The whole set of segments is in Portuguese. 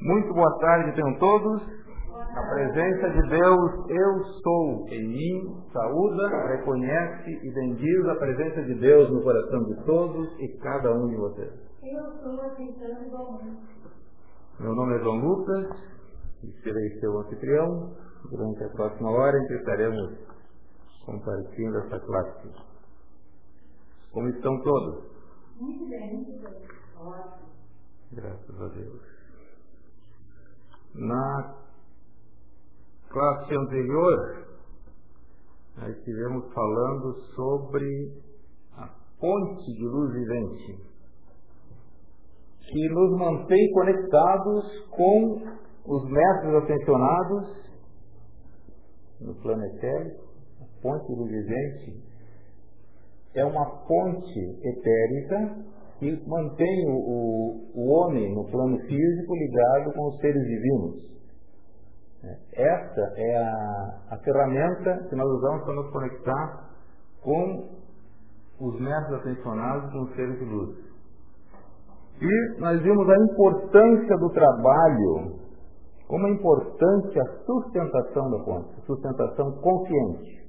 Muito boa tarde, tenham todos. A presença de Deus, eu sou em mim, saúda, reconhece e bendiz a presença de Deus no coração de todos e cada um de vocês. Eu sou aceitando Dom Meu nome é João Lucas e serei seu anfitrião. Durante a próxima hora estaremos compartilhando essa classe. Como estão todos? Muito bem. Graças a Deus. Na classe anterior, nós estivemos falando sobre a ponte de luz vivente, que nos mantém conectados com os mestres ascensionados no planetário. A ponte de luz vivente é uma ponte etérica que mantém o, o, homem no plano físico ligado com os seres divinos. Essa é a, a ferramenta que nós usamos para nos conectar com os mestres ascensionados com os seres de luz. E nós vimos a importância do trabalho, como é importante a sustentação da ponte, a sustentação consciente.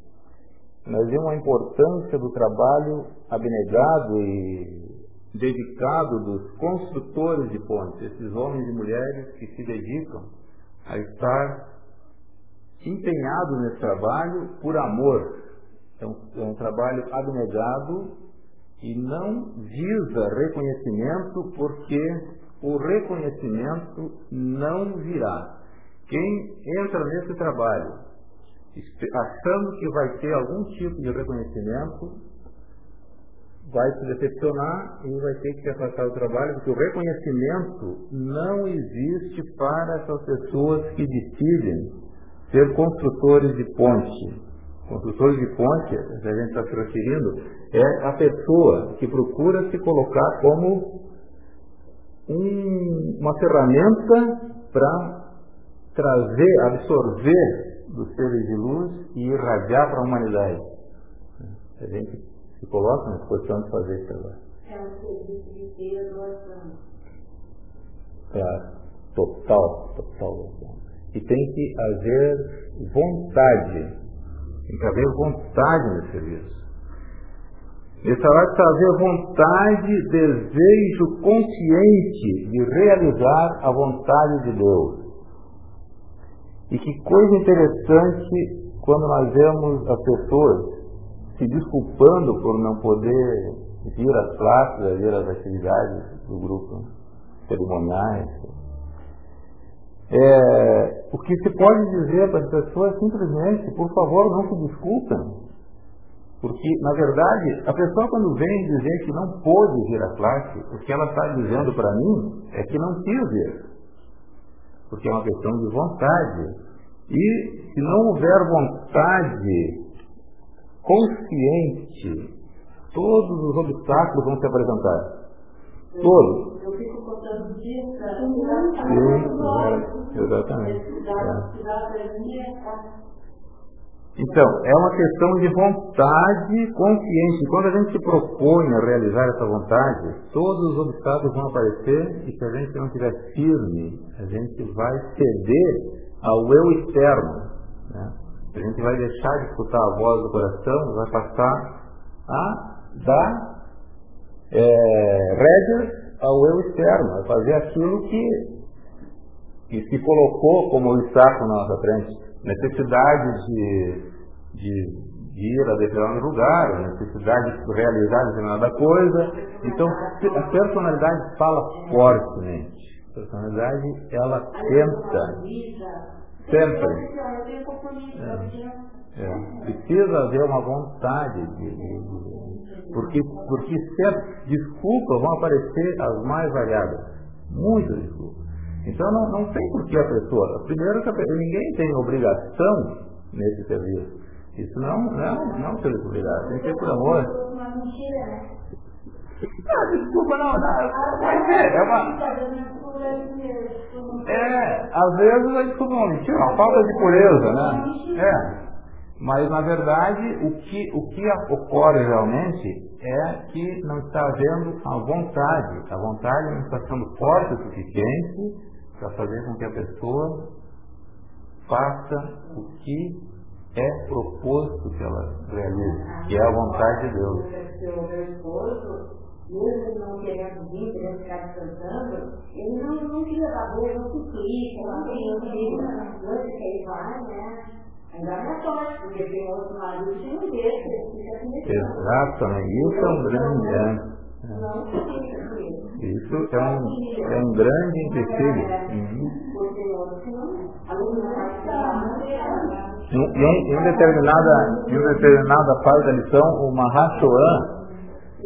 Nós vimos a importância do trabalho abnegado e dedicado dos construtores de pontes, esses homens e mulheres que se dedicam a estar empenhados nesse trabalho por amor. É um, é um trabalho abnegado e não visa reconhecimento, porque o reconhecimento não virá. Quem entra nesse trabalho achando que vai ter algum tipo de reconhecimento, vai se decepcionar e vai ter que se afastar do trabalho, porque o reconhecimento não existe para essas pessoas que decidem ser construtores de ponte. Construtores de ponte, se a gente está se referindo, é a pessoa que procura se colocar como um, uma ferramenta para trazer, absorver dos seres de luz e irradiar para a humanidade. A gente se coloca na posição de fazer isso agora. É um serviço de doação. Claro, total, total doação. E tem que haver vontade, tem que haver vontade no serviço. Esse trabalho precisa haver vontade, desejo consciente de realizar a vontade de Deus. E que coisa interessante quando nós vemos as pessoas se desculpando por não poder vir às classes, vir às atividades do grupo cerimoniais. É, o que se pode dizer para as pessoas é simplesmente, por favor, não se desculpem. Porque, na verdade, a pessoa quando vem dizer que não pôde vir à classe, o que ela está dizendo para mim é que não quis vir. Porque é uma questão de vontade. E se não houver vontade consciente, todos os obstáculos vão se apresentar. Todos. Eu fico contando dias para Sim, exatamente. É. Então, é uma questão de vontade consciente. Quando a gente se propõe a realizar essa vontade, todos os obstáculos vão aparecer e se a gente não estiver firme, a gente vai ceder ao eu externo. Né? A gente vai deixar de escutar a voz do coração, vai passar a dar é, rédeas ao eu externo, a fazer aquilo que, que se colocou como obstáculo na nossa frente. Necessidade de, de, de ir a determinado lugar, necessidade de realizar determinada coisa. Então, a personalidade fala fortemente. A personalidade, ela tenta sempre. É, é. Precisa haver uma vontade de, porque, porque certas desculpas vão aparecer as mais variadas. Muitas desculpas. Então não, não tem por que a pessoa. Primeiro que a pessoa, ninguém tem obrigação nesse serviço. Isso não, não, não serviço obrigado. Tem que ser por amor. Ah, desculpa, não, não. É uma. É, às vezes a desculpa é uma mentira, uma falta de pureza, né? É. Mas na verdade o que, o que ocorre realmente é que não está havendo a vontade. A vontade não está sendo forte o suficiente para fazer com que a pessoa faça o que é proposto que ela realize, que é a vontade de Deus. Mesmo não querendo vir, querendo ficar descansando, ele não, não queria dar boa, não suplica, não tem não sei que ele vai, né? Ainda não sorte, porque tem outro marido que não deixa, ele fica assim. Exatamente, isso é um grande. É. Isso é um, é um grande empecilho. Uhum. Em, em, em determinada, em determinada parte da lição, o Mahashoan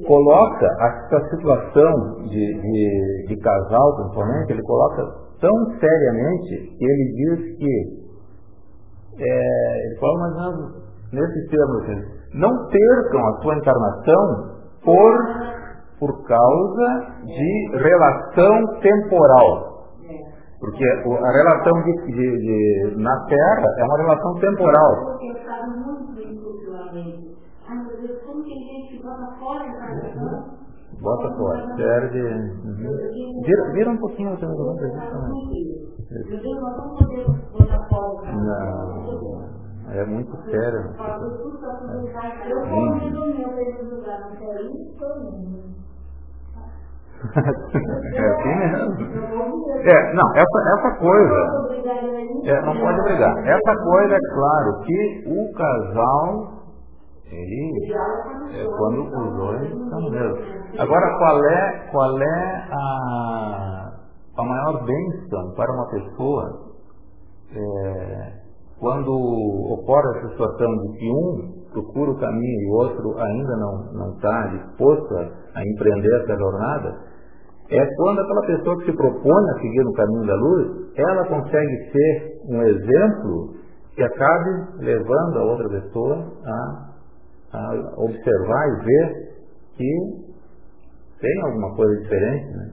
coloca essa situação de, de, de casal, principalmente, ele coloca tão seriamente que ele diz que é, ele fala mais menos nesse termo não percam a sua encarnação por, por causa de relação temporal. Porque a relação de, de- de- na Terra é uma relação temporal. Eu tenho ficado muito bem culturalmente. Ai, meu Deus, como tem gente que bota fora perde. Uhum. Vira, vira um pouquinho poder botar fora da encarnação. Não, é muito sério. Indo. É assim mesmo. É, não, essa, essa coisa. É, não pode brigar. Essa coisa é claro que o casal ele é quando os dois estão mesmo. Agora qual é qual é a, a maior bênção para uma pessoa é, quando ocorre a situação de que um procura o caminho e o outro ainda não está disposto a empreender essa jornada é quando aquela pessoa que se propõe a seguir no caminho da luz, ela consegue ser um exemplo que acabe levando a outra pessoa a, a observar e ver que tem alguma coisa diferente. Né?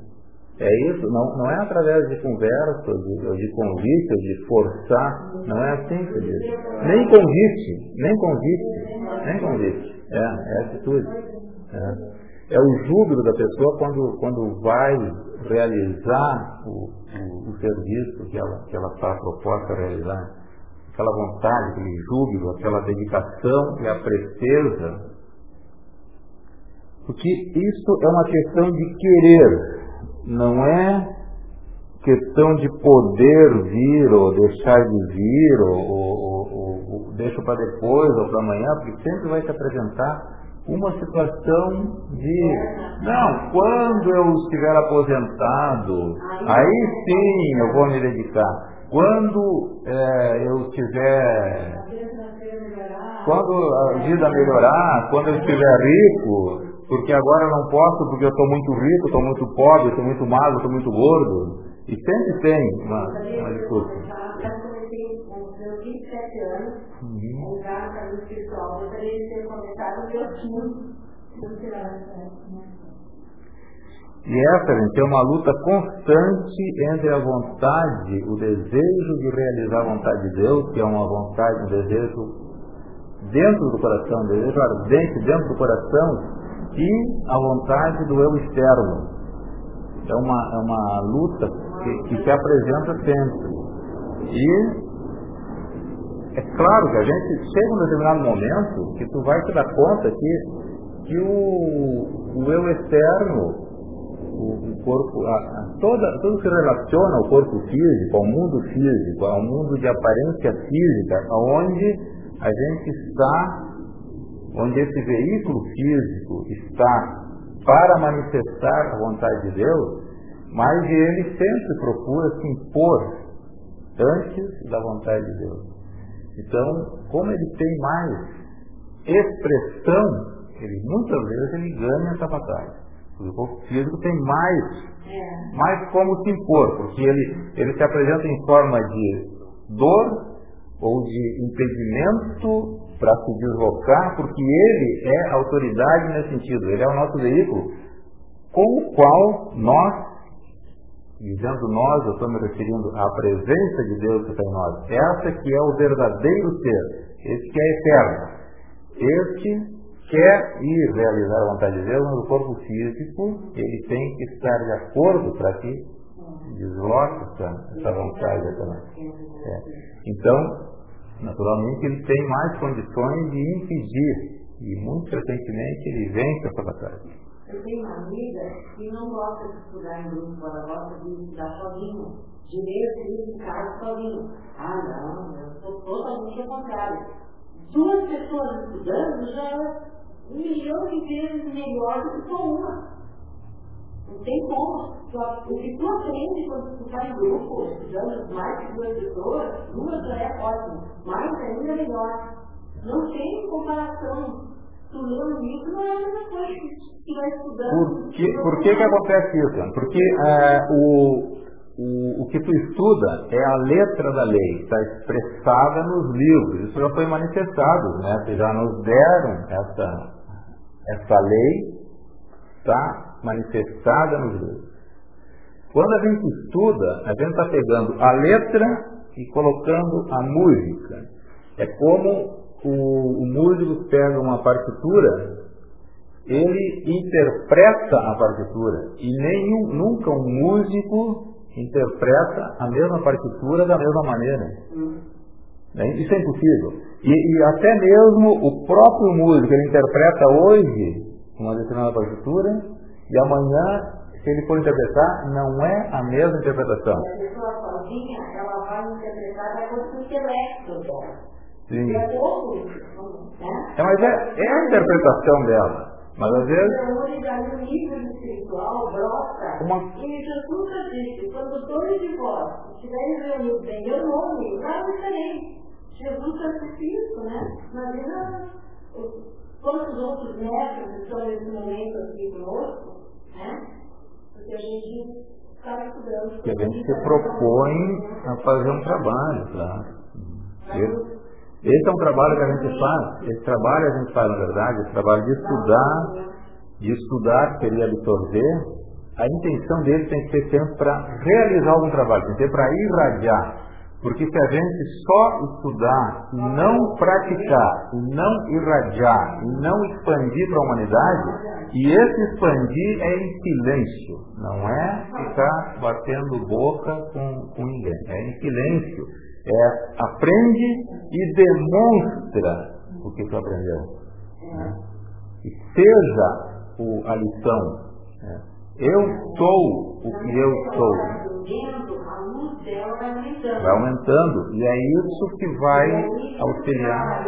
É isso, não, não é através de conversa, de, ou de convite, ou de forçar, não é assim que diz. Nem convite, nem convite, nem convite. É, é atitude. É. É o júbilo da pessoa quando, quando vai realizar o, o, o serviço que ela que ela está proposta a realizar. Aquela vontade, aquele júbilo, aquela dedicação e a presteza. Porque isso é uma questão de querer, não é questão de poder vir ou deixar de vir, ou, ou, ou, ou deixa para depois ou para amanhã, porque sempre vai se apresentar uma situação de não, quando eu estiver aposentado, aí sim eu vou me dedicar. Quando é, eu estiver. Quando a vida melhorar, quando eu estiver rico, porque agora eu não posso porque eu estou muito rico, estou muito pobre, estou muito magro, estou muito gordo. E sempre tem uma, uma disputa. Eu comecei com meus 27 anos, Uhum. time. E essa, gente, é uma luta constante entre a vontade, o desejo de realizar a vontade de Deus, que é uma vontade, um desejo dentro do coração, um desejo ardente dentro do coração, e a vontade do eu externo. É uma, é uma luta que, que se apresenta sempre. E é claro que a gente chega num determinado momento que tu vai te dar conta que, que o, o eu externo, o, o corpo, a, a, toda, tudo que relaciona ao corpo físico, ao mundo físico, ao mundo de aparência física, aonde a gente está, onde esse veículo físico está para manifestar a vontade de Deus, mas ele sempre procura se impor antes da vontade de Deus. Então, como ele tem mais expressão, ele muitas vezes ele ganha essa batalha. O corpo físico tem mais, mais como se impor, porque ele, ele se apresenta em forma de dor ou de impedimento para se deslocar, porque ele é autoridade nesse sentido, ele é o nosso veículo com o qual nós dizendo nós, eu estou me referindo à presença de Deus que está em nós. Essa que é o verdadeiro ser, esse que é eterno. Este quer ir realizar a vontade de Deus, mas o corpo físico, ele tem que estar de acordo para que desloca essa, essa vontade também. É. Então, naturalmente, ele tem mais condições de impedir. E muito frequentemente ele vence essa batalha. Eu tenho uma amiga que não gosta de estudar em grupo, ela gosta de estudar sozinha, de ler o livro em casa sozinho. Ah, não, eu sou totalmente ao contrário. Duas pessoas estudando já um milhão de vezes melhor do que só uma. Não tem como. O que tu aprende quando tu está em grupo, estudando mais que duas pessoas, duas já é ótimo. Mais ainda é melhor. Não tem comparação. Tu lê um livro não é a mesma coisa que vai estudando. Por que, por que, que acontece isso? Porque é, o, o, o que tu estuda é a letra da lei, está expressada nos livros. Isso já foi manifestado, né? Já nos deram essa, essa lei, está manifestada nos livros. Quando a gente estuda, a gente está pegando a letra e colocando a música. É como o, o músico pega uma partitura, ele interpreta a partitura. E nenhum, nunca um músico interpreta a mesma partitura da mesma maneira. Né? Isso é impossível. E, e, até mesmo o próprio músico, ele interpreta hoje uma determinada partitura e amanhã, se ele for interpretar, não é a mesma interpretação. A pessoa sozinha, ela vai interpretar de acordo com o intelecto dela. Sim. É pouco, né? É, mas é, é a interpretação dela. Mas às vezes. Então, hoje, no nível espiritual, brota. Uma... E Jesus nunca disse: quando dois de vós estiverem reunidos em meu nome, lá diferente. Jesus disse isso, né? Imagina quantos outros mestres estão nesse momento aqui conosco, né? Porque a gente está estudando. Que a gente se propõe a fazer um trabalho, tá? Esse, esse é um trabalho que a gente faz. Esse trabalho a gente faz, na verdade, esse trabalho de estudar, de estudar queria absorver. A intenção dele tem que ser sempre para realizar algum trabalho, tem que ser para irradiar. Porque se a gente só estudar e não praticar, e não irradiar, e não expandir para a humanidade, e esse expandir é em silêncio, não é ficar batendo boca com, com ninguém, é em silêncio. É aprende e demonstra o que tu aprendeu. Né? E seja o, a lição. Eu sou o que eu sou. Vai aumentando. E é isso que vai auxiliar.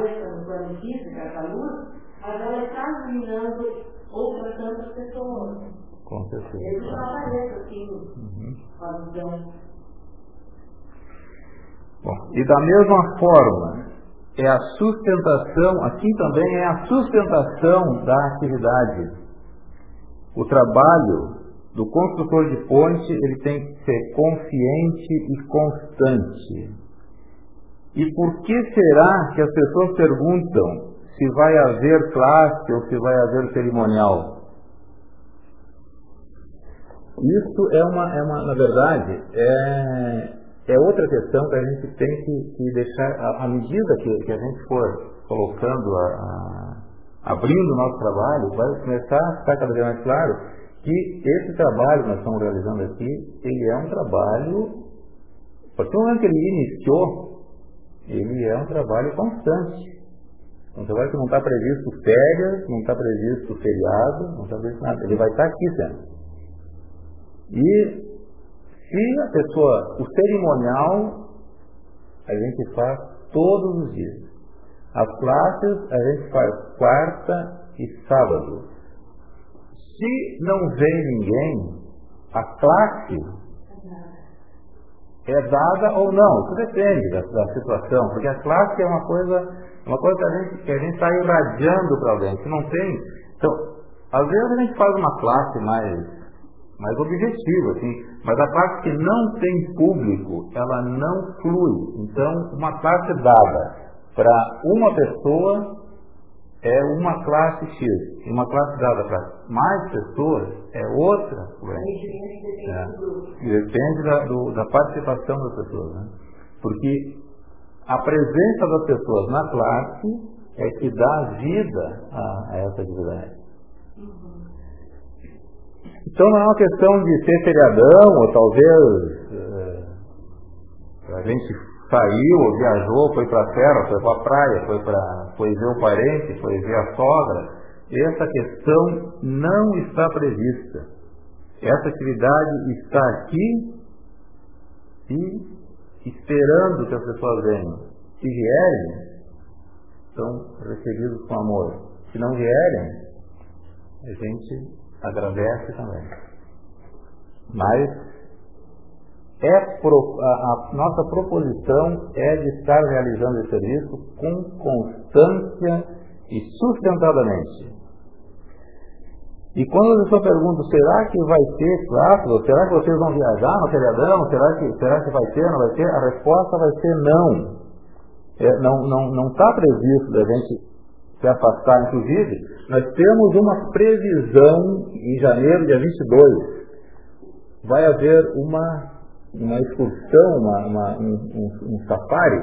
Mas ela está iluminando outras tantas pessoas. Com certeza. Ele já aparece assim, com a visão. Bom, e da mesma forma, é a sustentação, aqui também é a sustentação da atividade. O trabalho do construtor de ponte, ele tem que ser consciente e constante. E por que será que as pessoas perguntam se vai haver classe ou se vai haver cerimonial? Isso é uma, é uma na verdade, é, é outra questão que a gente tem que, que deixar, à medida que, que, a gente for colocando, a, a, abrindo o nosso trabalho, vai começar a ficar cada vez mais claro que esse trabalho que nós estamos realizando aqui, ele é um trabalho, a partir do momento que ele iniciou, ele é um trabalho constante. Um trabalho que não está previsto férias, não está previsto feriado, não está previsto nada. Ele vai estar aqui sempre. E se a pessoa, o cerimonial, a gente faz todos os dias. As classes a gente faz quarta e sábado. Se não vem ninguém, a classe é dada ou não. Isso depende da, da situação, porque a classe é uma coisa, uma coisa que a gente está irradiando para alguém. Se não tem, então, às vezes a gente faz uma classe mais mais objetiva, assim, mas a classe que não tem público, ela não flui. Então, uma classe dada para uma pessoa é uma classe X. Uma classe dada para mais pessoas é outra É. Depende da, do, da participação das pessoas. Né? Porque a presença das pessoas na classe é que dá vida a, a essa atividade. Então não é uma questão de ser feriadão, ou talvez é, a gente saiu, ou viajou, foi para a terra, foi para a praia, foi, pra, foi ver o parente, foi ver a sogra. Essa questão não está prevista. Essa atividade está aqui e esperando que as pessoas venham. Se vierem, são recebidos com amor. Se não vierem, a gente agradece também. Mas é pro, a, a, nossa proposição é de estar realizando esse serviço com constância e sustentadamente. E quando a pessoa pergunta, será que vai ter clássico? Será que vocês vão viajar no feriadão? Será que, será que vai ter, não vai ter? A resposta vai ser não. É, não está tá previsto da gente se afastar, inclusive, nós temos uma previsão em janeiro, dia 22, vai haver uma, uma excursão, uma, uma, um, um, um, safari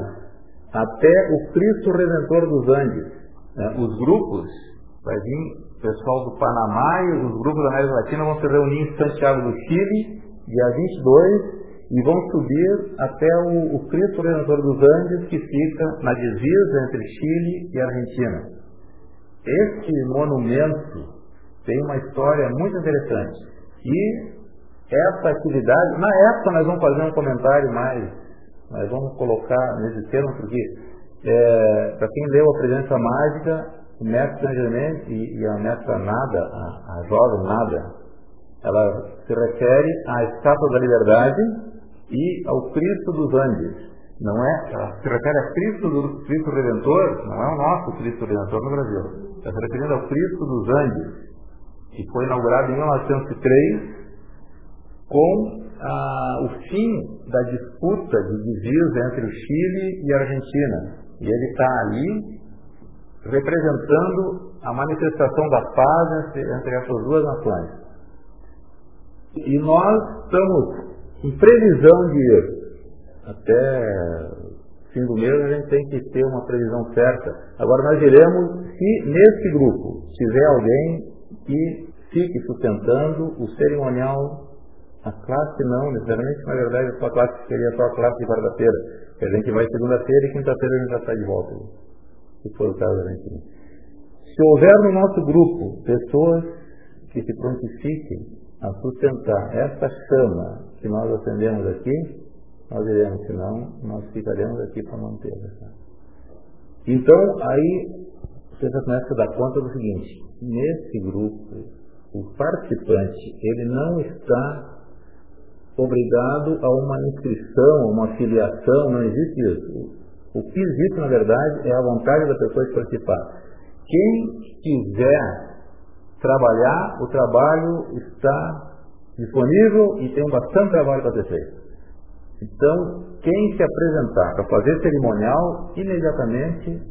até o Cristo Redentor dos Andes. Né? Os grupos, vai vir o pessoal do Panamá e os grupos da América Latina vão se reunir em Santiago do Chile, dia 22, e vão subir até o, o Cristo Redentor dos Andes, que fica na divisa entre Chile e Argentina. Este monumento tem uma história muito interessante. E essa atividade, na época nós vamos fazer um comentário mais, nós vamos colocar nesse termo, porque é, para quem leu a presença mágica, o mestre Saint Germain e, e, a mestra Nada, a, a jovem Nada, ela se refere à estátua da liberdade e ao Cristo dos Andes. Não é, ela se refere a Cristo do Cristo Redentor, não é o nosso Cristo Redentor no Brasil. Está se referindo ao Cristo dos Andes, que foi inaugurado em 1903 com ah, o fim da disputa de divisa entre o Chile e a Argentina. E ele está ali representando a manifestação da paz entre, entre essas duas nações. E nós estamos em previsão de ir até fim do mês a gente tem que ter uma previsão certa. Agora nós diremos se nesse grupo tiver alguém que fique sustentando o cerimonial, a classe não, necessariamente, na verdade a sua classe seria só a classe de quarta-feira, a gente vai segunda-feira e quinta-feira a gente já está de volta, se for o caso da gente. Se houver no nosso grupo pessoas que se prontifiquem a sustentar essa chama que nós acendemos aqui, nós iremos, senão nós ficaremos aqui para manter. Tá? Então, aí você já começa a dar conta do seguinte, nesse grupo, o participante, ele não está obrigado a uma inscrição, a uma filiação, não existe isso. O que existe, na verdade, é a vontade da pessoa de participar. Quem quiser trabalhar, o trabalho está disponível e tem bastante trabalho para ser feito. Então, quem se apresentar para fazer cerimonial, imediatamente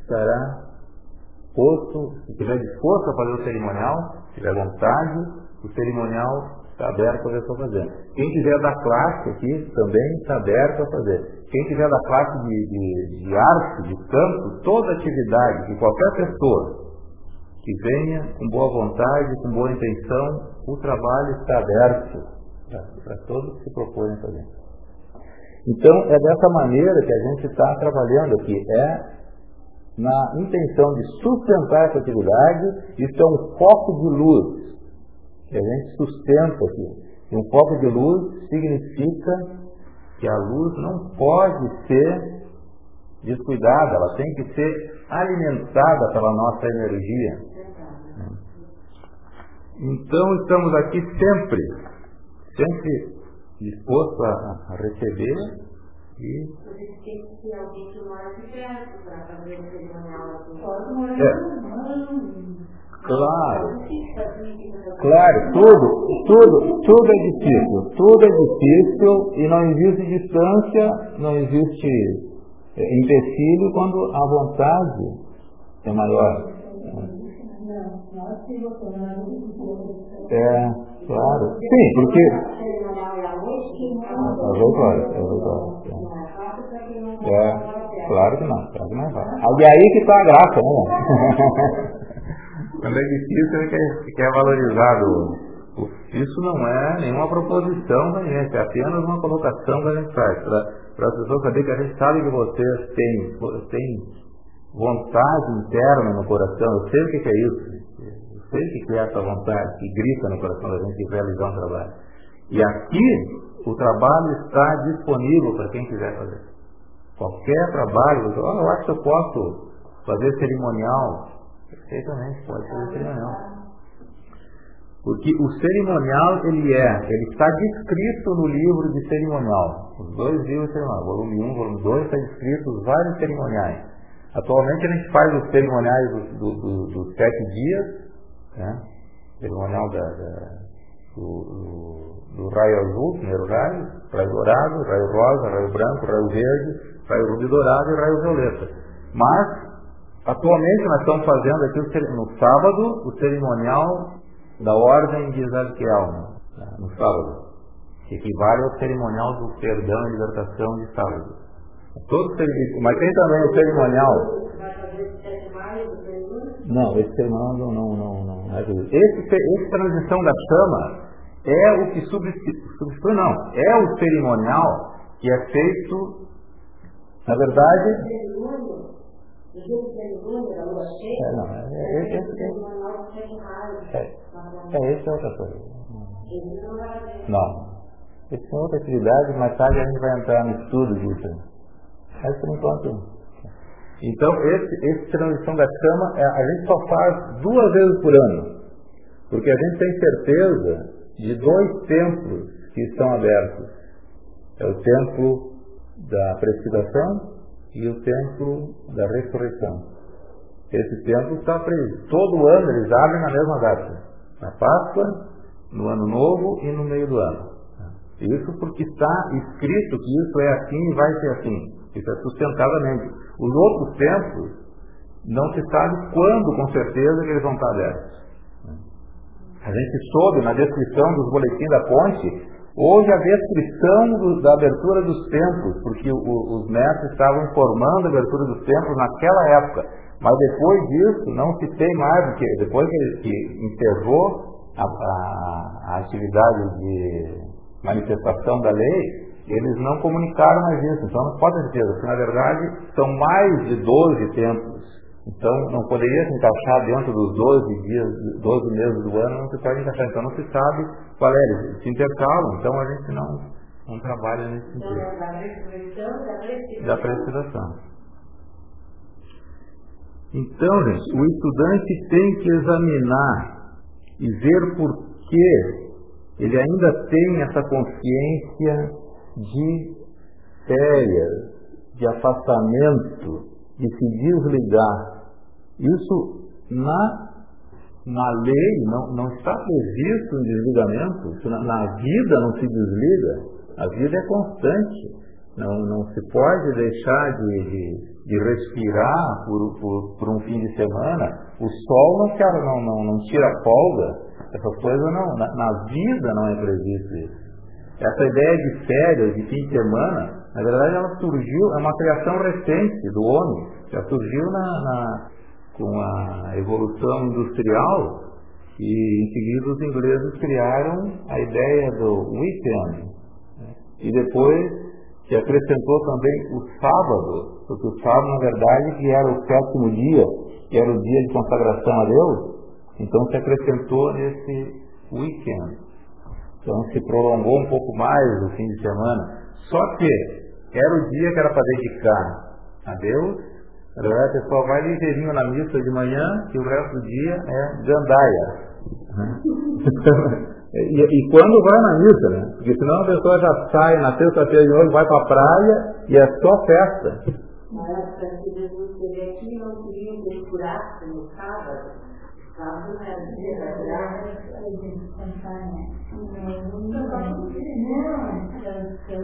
estará posto, se estiver disposto a fazer o cerimonial, se tiver vontade, o cerimonial está aberto a pessoa fazer. Quem quiser da classe aqui também está aberto a fazer. Quem quiser da classe de, de, de arte, de campo, toda atividade de qualquer pessoa que venha com boa vontade, com boa intenção, o trabalho está aberto para todos que se propõem fazer. Então, é dessa maneira que a gente está trabalhando aqui. É na intenção de sustentar essa atividade, isso é um foco de luz que a gente sustenta aqui. E um foco de luz significa que a luz não pode ser descuidada, ela tem que ser alimentada pela nossa energia. Então estamos aqui sempre, sempre disposto a, a receber e. É. Claro, claro, tudo, tudo, tudo é difícil, tudo é difícil e não existe distância, não existe é, empecilho quando a vontade é maior. É, claro. Sim, porque é verdade, é verdade. É, claro que não, claro que não é fácil. E aí que está a graça, né? Quando é difícil, ele quer, quer valorizar Isso não é nenhuma proposição da gente, é apenas uma colocação que a gente faz, para as pessoas saberem que a gente sabe que vocês têm, têm vontade interna no coração, eu sei o que é isso, eu sei o que é essa vontade que grita no coração da gente de realizar um trabalho. E aqui o trabalho está disponível para quem quiser fazer. Qualquer trabalho, eu acho que eu posso fazer cerimonial. Perfeitamente, pode fazer cerimonial. Porque o cerimonial, ele é, ele está descrito no livro de cerimonial. Os dois livros de cerimonial, volume 1, volume 2, está descrito os vários cerimoniais. Atualmente a gente faz os cerimoniais dos do, do, do sete dias, né? cerimonial da, da, do, do, raio azul, primeiro raio, raio dourado, raio rosa, raio branco, raio verde, raio rubi dourado e raio violeta. Mas, atualmente nós estamos fazendo aqui no sábado o cerimonial da ordem de Ezequiel, né, no sábado, que equivale ao cerimonial do perdão e libertação de sábado. Todo serviço, mas tem também o cerimonial. Não, esse cerimonial não, não, não, não é esse, esse transição da chama é o que substitui, não, é o cerimonial que é feito, na verdade, é, não, é, é, esse, é, é, esse é outra coisa. Não. Esse é outra atividade, mais tarde a gente vai entrar no estudo disso. Mas por enquanto. Então, esse, esse transição da chama, a gente só faz duas vezes por ano. Porque a gente tem certeza de dois templos que estão abertos. É o templo da precipitação e o templo da ressurreição. Esse templo está preso. Todo ano eles abrem na mesma data. Na Páscoa, no Ano Novo e no meio do ano. Isso porque está escrito que isso é assim e vai ser assim. Isso é sustentadamente. Os outros templos, não se sabe quando, com certeza, eles vão estar abertos. A gente soube na descrição dos boletins da ponte Houve a descrição do, da abertura dos templos, porque o, os mestres estavam informando a abertura dos templos naquela época. Mas depois disso, não se tem mais, porque depois que, que encerrou a, a, a atividade de manifestação da lei, eles não comunicaram mais isso. Então não pode ter certeza, porque na verdade são mais de 12 templos então, não poderia se encaixar dentro dos 12 dias, 12 meses do ano, não se pode encaixar. Então, não se sabe qual é. Eles se intercalam, então a gente não, não trabalha nesse sentido. Da precipitação. Então, gente, o estudante tem que examinar e ver por que ele ainda tem essa consciência de férias, de afastamento, de se desligar isso na, na lei não, não está previsto um desligamento. Isso na, na vida não se desliga. A vida é constante. Não, não se pode deixar de, de, de respirar por, por, por, um fim de semana. O sol não, quer, não, não, não tira folga. Essas coisas não. Na, na, vida não é previsto isso. Essa ideia de férias, de fim de semana, na verdade ela surgiu, é uma criação recente do homem. Já surgiu na, na com a evolução industrial e em seguida os ingleses criaram a ideia do weekend. Né? E depois se acrescentou também o sábado, porque o sábado na verdade que era o sétimo dia, que era o dia de consagração a Deus, então se acrescentou nesse weekend. Então se prolongou um pouco mais o fim de semana. Só que era o dia que era para dedicar a Deus a pessoa vai ligeirinho na missa de manhã e o resto do dia é gandaia. E, e, quando vai na missa, né? Porque senão a pessoa já sai na sexta-feira de novo, vai para a praia e é só festa. Mas Jesus aqui, não queriam que ele curasse no sábado.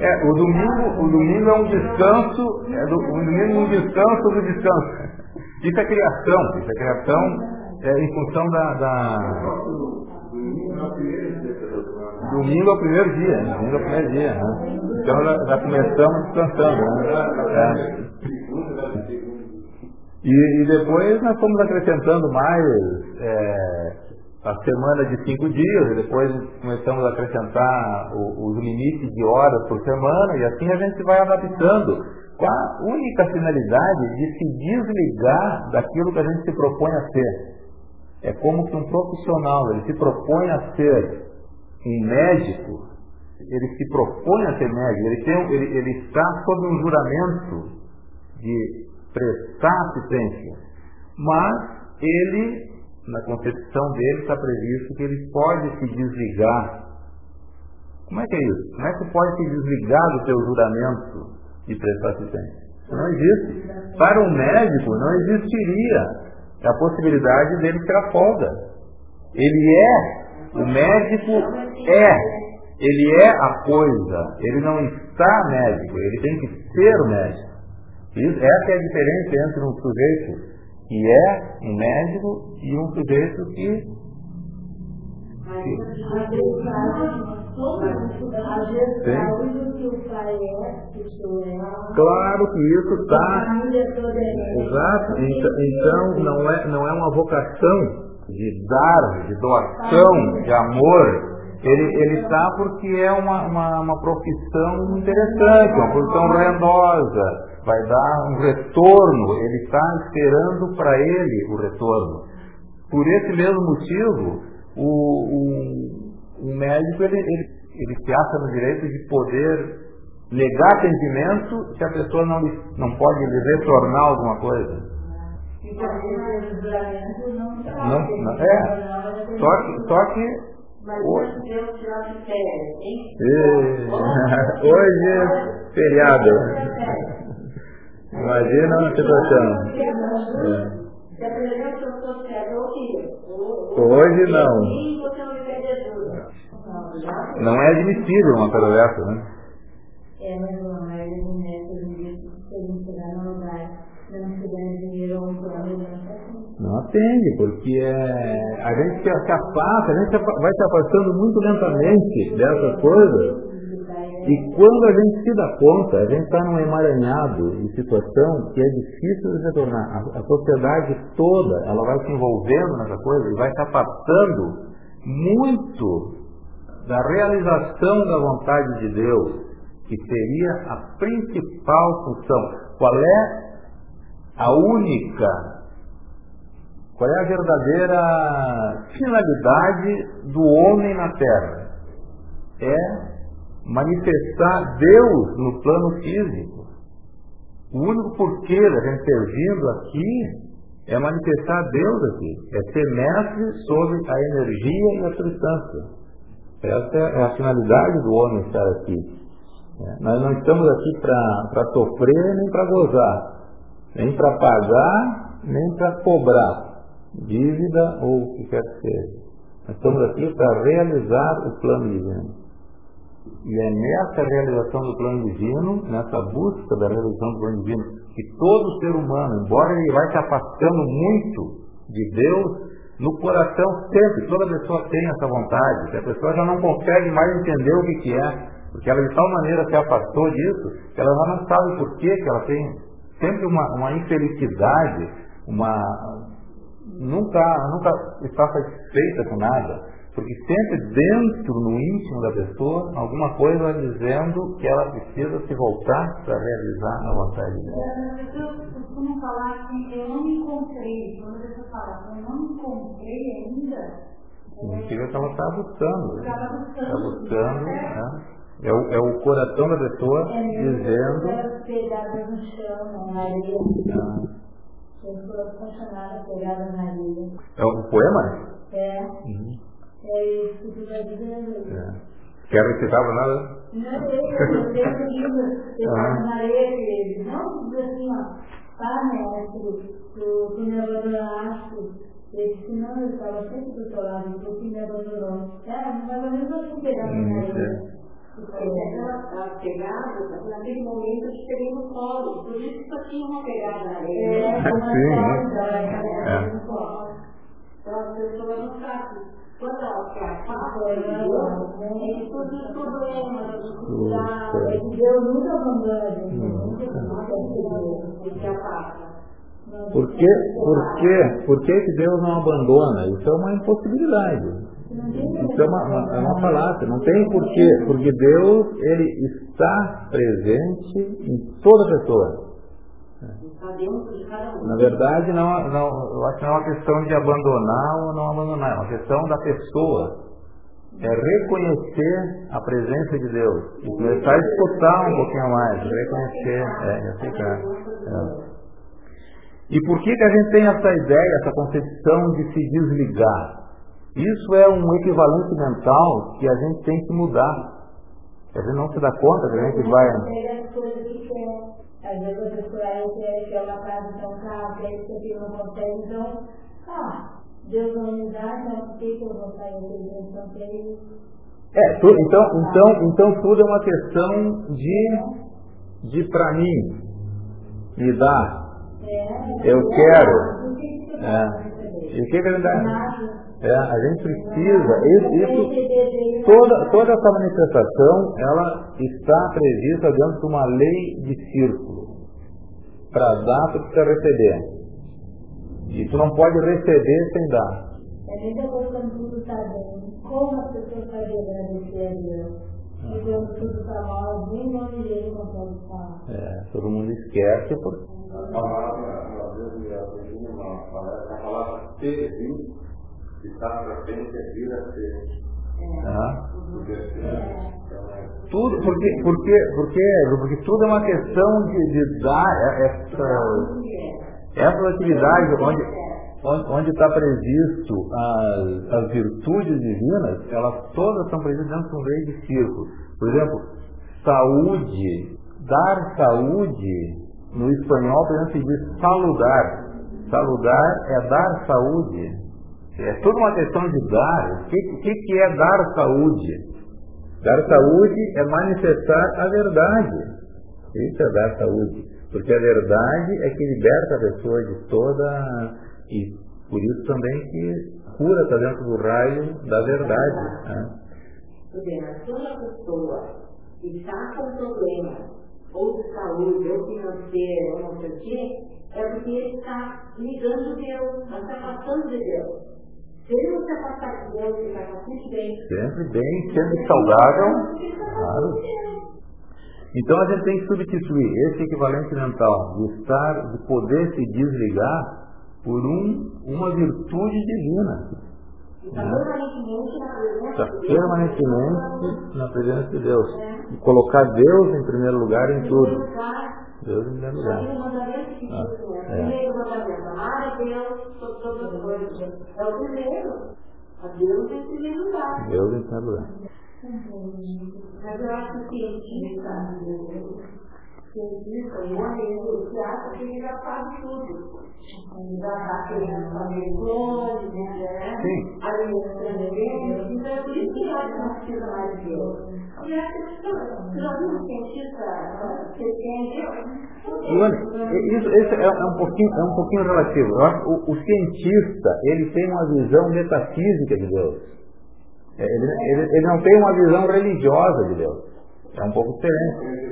É, o domingo, o domingo é um descanso, é do, o domingo é um descanso do descanso. Isso é criação, isso é criação é, em função da, da... Domingo é o primeiro dia, né? domingo é o primeiro dia. Né? Então já, já começamos descansando. Né? É. E, e, depois nós fomos acrescentando mais é, a semana de cinco dias, e depois começamos a acrescentar os limites de horas por semana, e assim a gente vai adaptando, com a única finalidade de se desligar daquilo que a gente se propõe a ser. É como que um profissional, ele se propõe a ser um médico, ele se propõe a ser médico, ele, tem, ele, ele está sob um juramento de prestar assistência, mas ele na concepção dele está previsto que ele pode se desligar. Como é que é isso? Como é que pode se desligar do seu juramento de prestar assistência? Não existe. Para um médico não existiria a possibilidade dele tirar folga. Ele é, o médico é. Ele é a coisa, ele não está médico, ele tem que ser o médico. Isso, essa é a diferença entre um sujeito que é um médico e um sujeito que. Claro que isso está. Exato. Então não é, não é uma vocação de dar, de doação, de amor. Ele, ele está porque é uma, uma, uma profissão interessante, uma profissão rendosa vai dar um retorno, ele está esperando para ele o retorno. Por esse mesmo motivo, o, o, o médico ele, ele, ele se acha no direito de poder negar atendimento se a pessoa não, não pode lhe retornar alguma coisa. Não, não, é. Só que, só que Hoje, hoje é feriado. Imagina a situação. Hoje não. Não é admissível uma coisa dessa, né? É, mas não não atende, porque é, a gente se afasta, a gente vai se afastando muito lentamente dessas coisas e quando a gente se dá conta, a gente está num emaranhado de situação que é difícil de retornar. A, a, sociedade toda, ela vai se envolvendo nessa coisa e vai se afastando muito da realização da vontade de Deus, que seria a principal função. Qual é a única, qual é a verdadeira finalidade do homem na Terra? É manifestar Deus no plano físico. O único porquê da gente ter vindo aqui é manifestar Deus aqui, é ser mestre sobre a energia e a substância. Essa é a finalidade do homem estar aqui. É, nós não estamos aqui para sofrer nem para gozar, nem para pagar, nem para cobrar dívida ou o que quer que seja. Nós estamos aqui para realizar o plano divino. E é nessa realização do plano divino, nessa busca da realização do plano divino, que todo ser humano, embora ele vai se afastando muito de Deus, no coração sempre, toda pessoa tem essa vontade, que a pessoa já não consegue mais entender o que, que é, porque ela de tal maneira se afastou disso, que ela já não sabe por que, que ela tem sempre uma, uma infelicidade, uma nunca, nunca está satisfeita com nada. Porque sempre dentro, no íntimo da pessoa, alguma coisa dizendo que ela precisa se voltar para realizar a vontade de Deus. Pessoas costumam falar assim, eu não me encontrei. Quando a pessoa fala, eu não me encontrei ainda, Significa que ela está buscando. Está buscando. Né? É, o, é o coração da pessoa é dizendo. Pegadas no chão, na areia. Ah. É um poema? É. Uhum. É que. É. Quer recitar nada? Não, eu, eu tenho livro, eu ele, não diz assim, ó, tá, mestre, tu, tu me abandonaste. Ele disse, não, eu estava sempre do teu lado, tu que me abandonou. É, mais ou menos ele. Aquela pegada, naquele momento eu te peguei no colo, por isso que só tinha uma pegada na ele. É, Sim. Então as pessoas não sabem. Quando ela se Deus, nunca abandona a gente, nunca se. Por que, por, que, por que, que Deus não abandona? Isso é uma impossibilidade. Isso é uma, uma, é uma falácia. Não tem porquê. Porque Deus, Ele está presente em toda pessoa. Na verdade, não, não, eu acho que não é uma questão de abandonar ou não abandonar, é uma questão da pessoa. É reconhecer a presença de Deus e começar a escutar um pouquinho mais, reconhecer, é, aceitar. É. E por que, que a gente tem essa ideia, essa concepção de se desligar? Isso é um equivalente mental que a gente tem que mudar. A gente não se dá conta que a gente vai. Às vezes a pessoa quer uma casa tão cara, quer isso aqui não consegue, então, ah, Deus não me dá, então por que, que eu vou sair daqui não tenho? É, tu, então, então, então tudo é uma questão de, de para mim, me dar. É, eu quero. É. E o que, que ele dá? É, a gente precisa, isso, toda, toda essa manifestação, ela está prevista dentro de uma lei de círculo. Para dar, tu precisa receber. E tu não pode receber sem dar. É a mesma coisa quando tudo está bem. Como as pessoas podem agradecer a Deus? E quando tudo está mal, nem nome dele consegue falar. É, todo mundo esquece porque. A palavra, às vezes, uma palavra, a palavra ter está para frente é vir a ser. Ah. Tudo, porque, porque, porque, porque tudo é uma questão de, de dar essa, essa atividade onde, onde está previsto as, as virtudes divinas, elas todas estão previstas dentro de um meio de círculo. Por exemplo, saúde, dar saúde, no espanhol, por exemplo, se diz saludar. Saludar é dar saúde. É toda uma questão de dar. O que, que, que é dar saúde? Dar saúde é manifestar a verdade. Isso é dar saúde. Porque a verdade é que liberta a pessoa de toda. E por isso também que cura está dentro do raio da verdade. Né? Quando a pessoa está com problema, ou de saúde, ou financeiro, ou não sei o quê, é porque ele está ligando Deus, está passando de Deus. Se afastar ele vai estar sempre bem. Sempre bem, sempre saudável. Claro. Então a gente tem que substituir esse equivalente mental de estar, de poder se desligar por um, uma virtude divina. Está né? permanentemente, permanentemente na presença de Deus. E colocar Deus em primeiro lugar em tudo. Deus em primeiro lugar. Ah, é. Amar a Deus sobre todas as coisas. É o primeiro. A Deus em primeiro lugar. Deus em primeiro lugar. Mas eu acho que cientista, cientista, o homem, que acha que ele já tudo. Já está querendo fazer clones, né? Sim. Então é por isso que acha que não precisa mais de Deus. Luane, isso, isso é, é, um pouquinho, é um pouquinho relativo. O, o cientista ele tem uma visão metafísica de Deus. É, ele, ele, ele não tem uma visão religiosa de Deus. É um pouco diferente.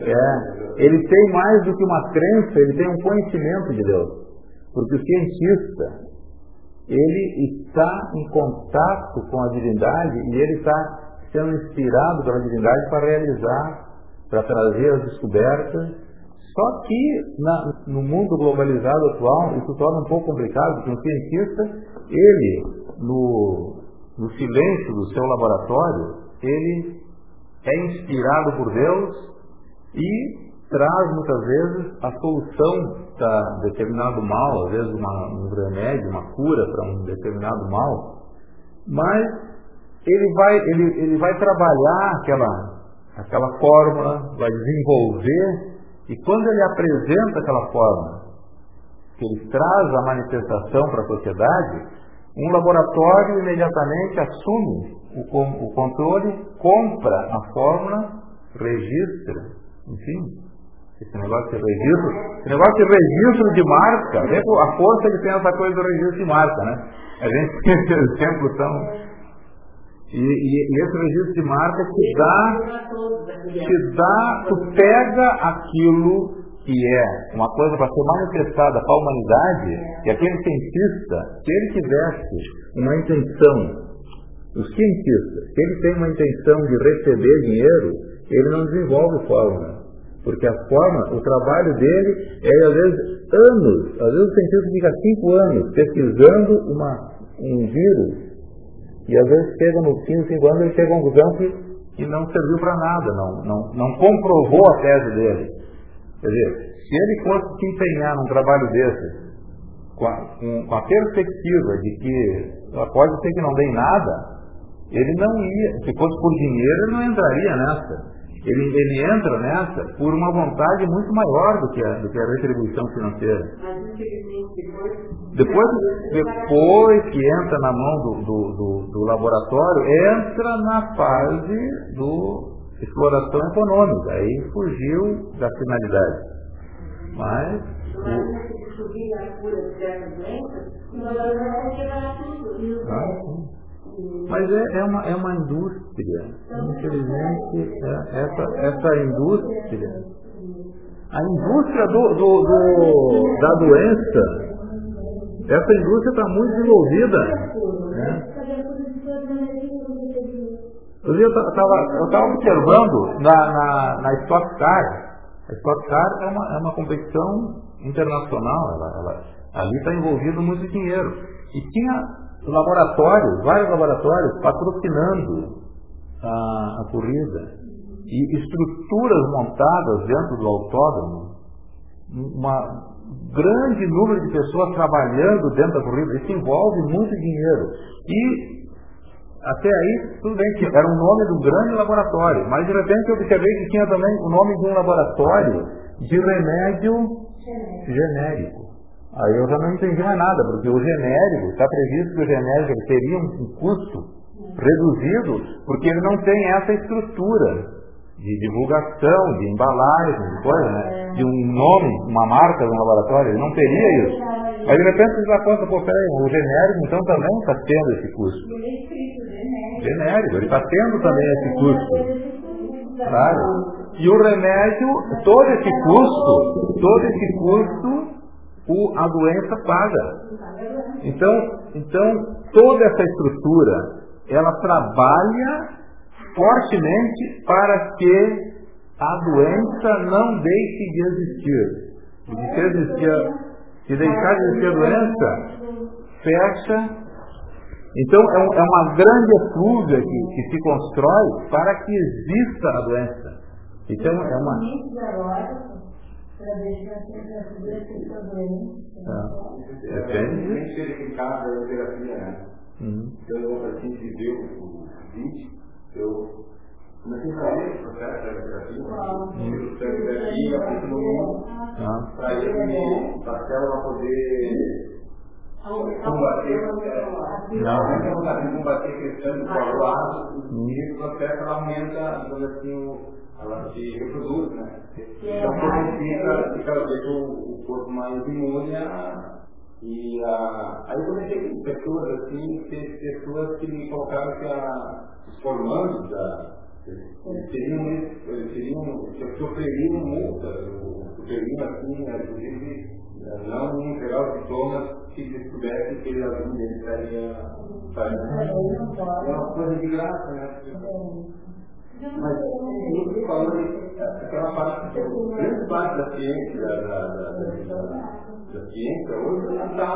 É, ele tem mais do que uma crença, ele tem um conhecimento de Deus. Porque o cientista, ele está em contato com a divindade e ele está sendo inspirado pela divindade para realizar, para trazer as descobertas. Só que na, no mundo globalizado atual isso torna um pouco complicado, porque um cientista, ele, no, no silêncio do seu laboratório, ele é inspirado por Deus e traz muitas vezes a solução para determinado mal, às vezes uma, um remédio, uma cura para um determinado mal, mas ele vai, ele, ele vai trabalhar aquela, aquela fórmula, vai desenvolver, e quando ele apresenta aquela fórmula, que ele traz a manifestação para a sociedade, um laboratório imediatamente assume o, o controle, compra a fórmula, registra, enfim, esse negócio de registro, esse negócio de registro de marca, a força que tem essa coisa do registro de marca, né? A gente tem esses exemplos tão, e, e, e, esse registro de marca te dá, te dá, tu pega aquilo que é uma coisa para ser manifestada para a humanidade, que aquele cientista, se ele tivesse uma intenção, os cientistas, se ele tem uma intenção de receber dinheiro, ele não desenvolve fórmula. Porque a forma, o trabalho dele é às vezes anos, às vezes o cientista fica cinco anos pesquisando uma, um vírus, e às vezes chega no fim de cinco anos ele chega a conclusão que, que não serviu para nada, não, não, não comprovou a tese dele. Quer dizer, se ele fosse se empenhar num trabalho desse, com a, com, com a perspectiva de que pode ser que não dê nada, ele não ia, se fosse por dinheiro, ele não entraria nessa. Ele, ele entra nessa por uma vontade muito maior do que a, do que a retribuição financeira. Depois, depois que entra na mão do, do, do, do laboratório, entra na fase do exploração econômica. Aí fugiu da finalidade. Mas. Ah, mas é, é, uma, é uma indústria. Infelizmente, é, essa, essa indústria. A indústria do, do, do da doença, essa indústria está muito desenvolvida. Né? Eu estava observando na, na, na Stock Car. A Stock Car é uma, é uma competição internacional. Ela, ela, ali está envolvido muito dinheiro. E tinha laboratórios, vários laboratórios patrocinando a, a corrida e estruturas montadas dentro do autódromo, uma grande número de pessoas trabalhando dentro da corrida, isso envolve muito dinheiro. E até aí, tudo bem, que era o nome do grande laboratório, mas de repente eu observei que tinha também o nome de um laboratório de remédio genérico. Aí eu já não entendi mais nada, porque o genérico, está previsto que o genérico teria um, custo reduzido, porque ele não tem essa estrutura de divulgação, de embalagem, de coisa, né? De um nome, uma marca do laboratório, ele não teria isso. Aí de repente você já conta, pô, peraí, o genérico então também está tendo esse custo. Genérico, ele está tendo também esse custo. Claro. E o remédio, todo esse custo, todo esse custo o, a doença paga. Então, então, toda essa estrutura, ela trabalha fortemente para que a doença não deixe de existir. Se existir, se deixar de existir a doença, fecha. Então é, é uma grande eflúvia que, que se constrói para que exista a doença. Então é uma para deixar sempre a pessoa doente. Depende. Tem que verificar a terapia, né? Uhum. Então, eu, assim, que deu o vídeo, eu comecei a fazer o processo da terapia, o terapia, aprofundou para ele, para a célula poder combater, não, combater a questão do coagulado, e o processo aumenta, digamos assim, o ela se reproduz, né? Então, quando fica, fica deixa o, o corpo mais imune a, e a, aí eu comecei com pessoas assim, pessoas que me colocaram que a, os formandos da, eles seriam, eles seriam, sofreriam multa, sofreriam assim, inclusive não entregar os sintomas se descoberto que algum deles estaria. É uma coisa de graça, né? Mas ele falou aquela parte, grande parte da ciência, da, da, da, ciência, hoje está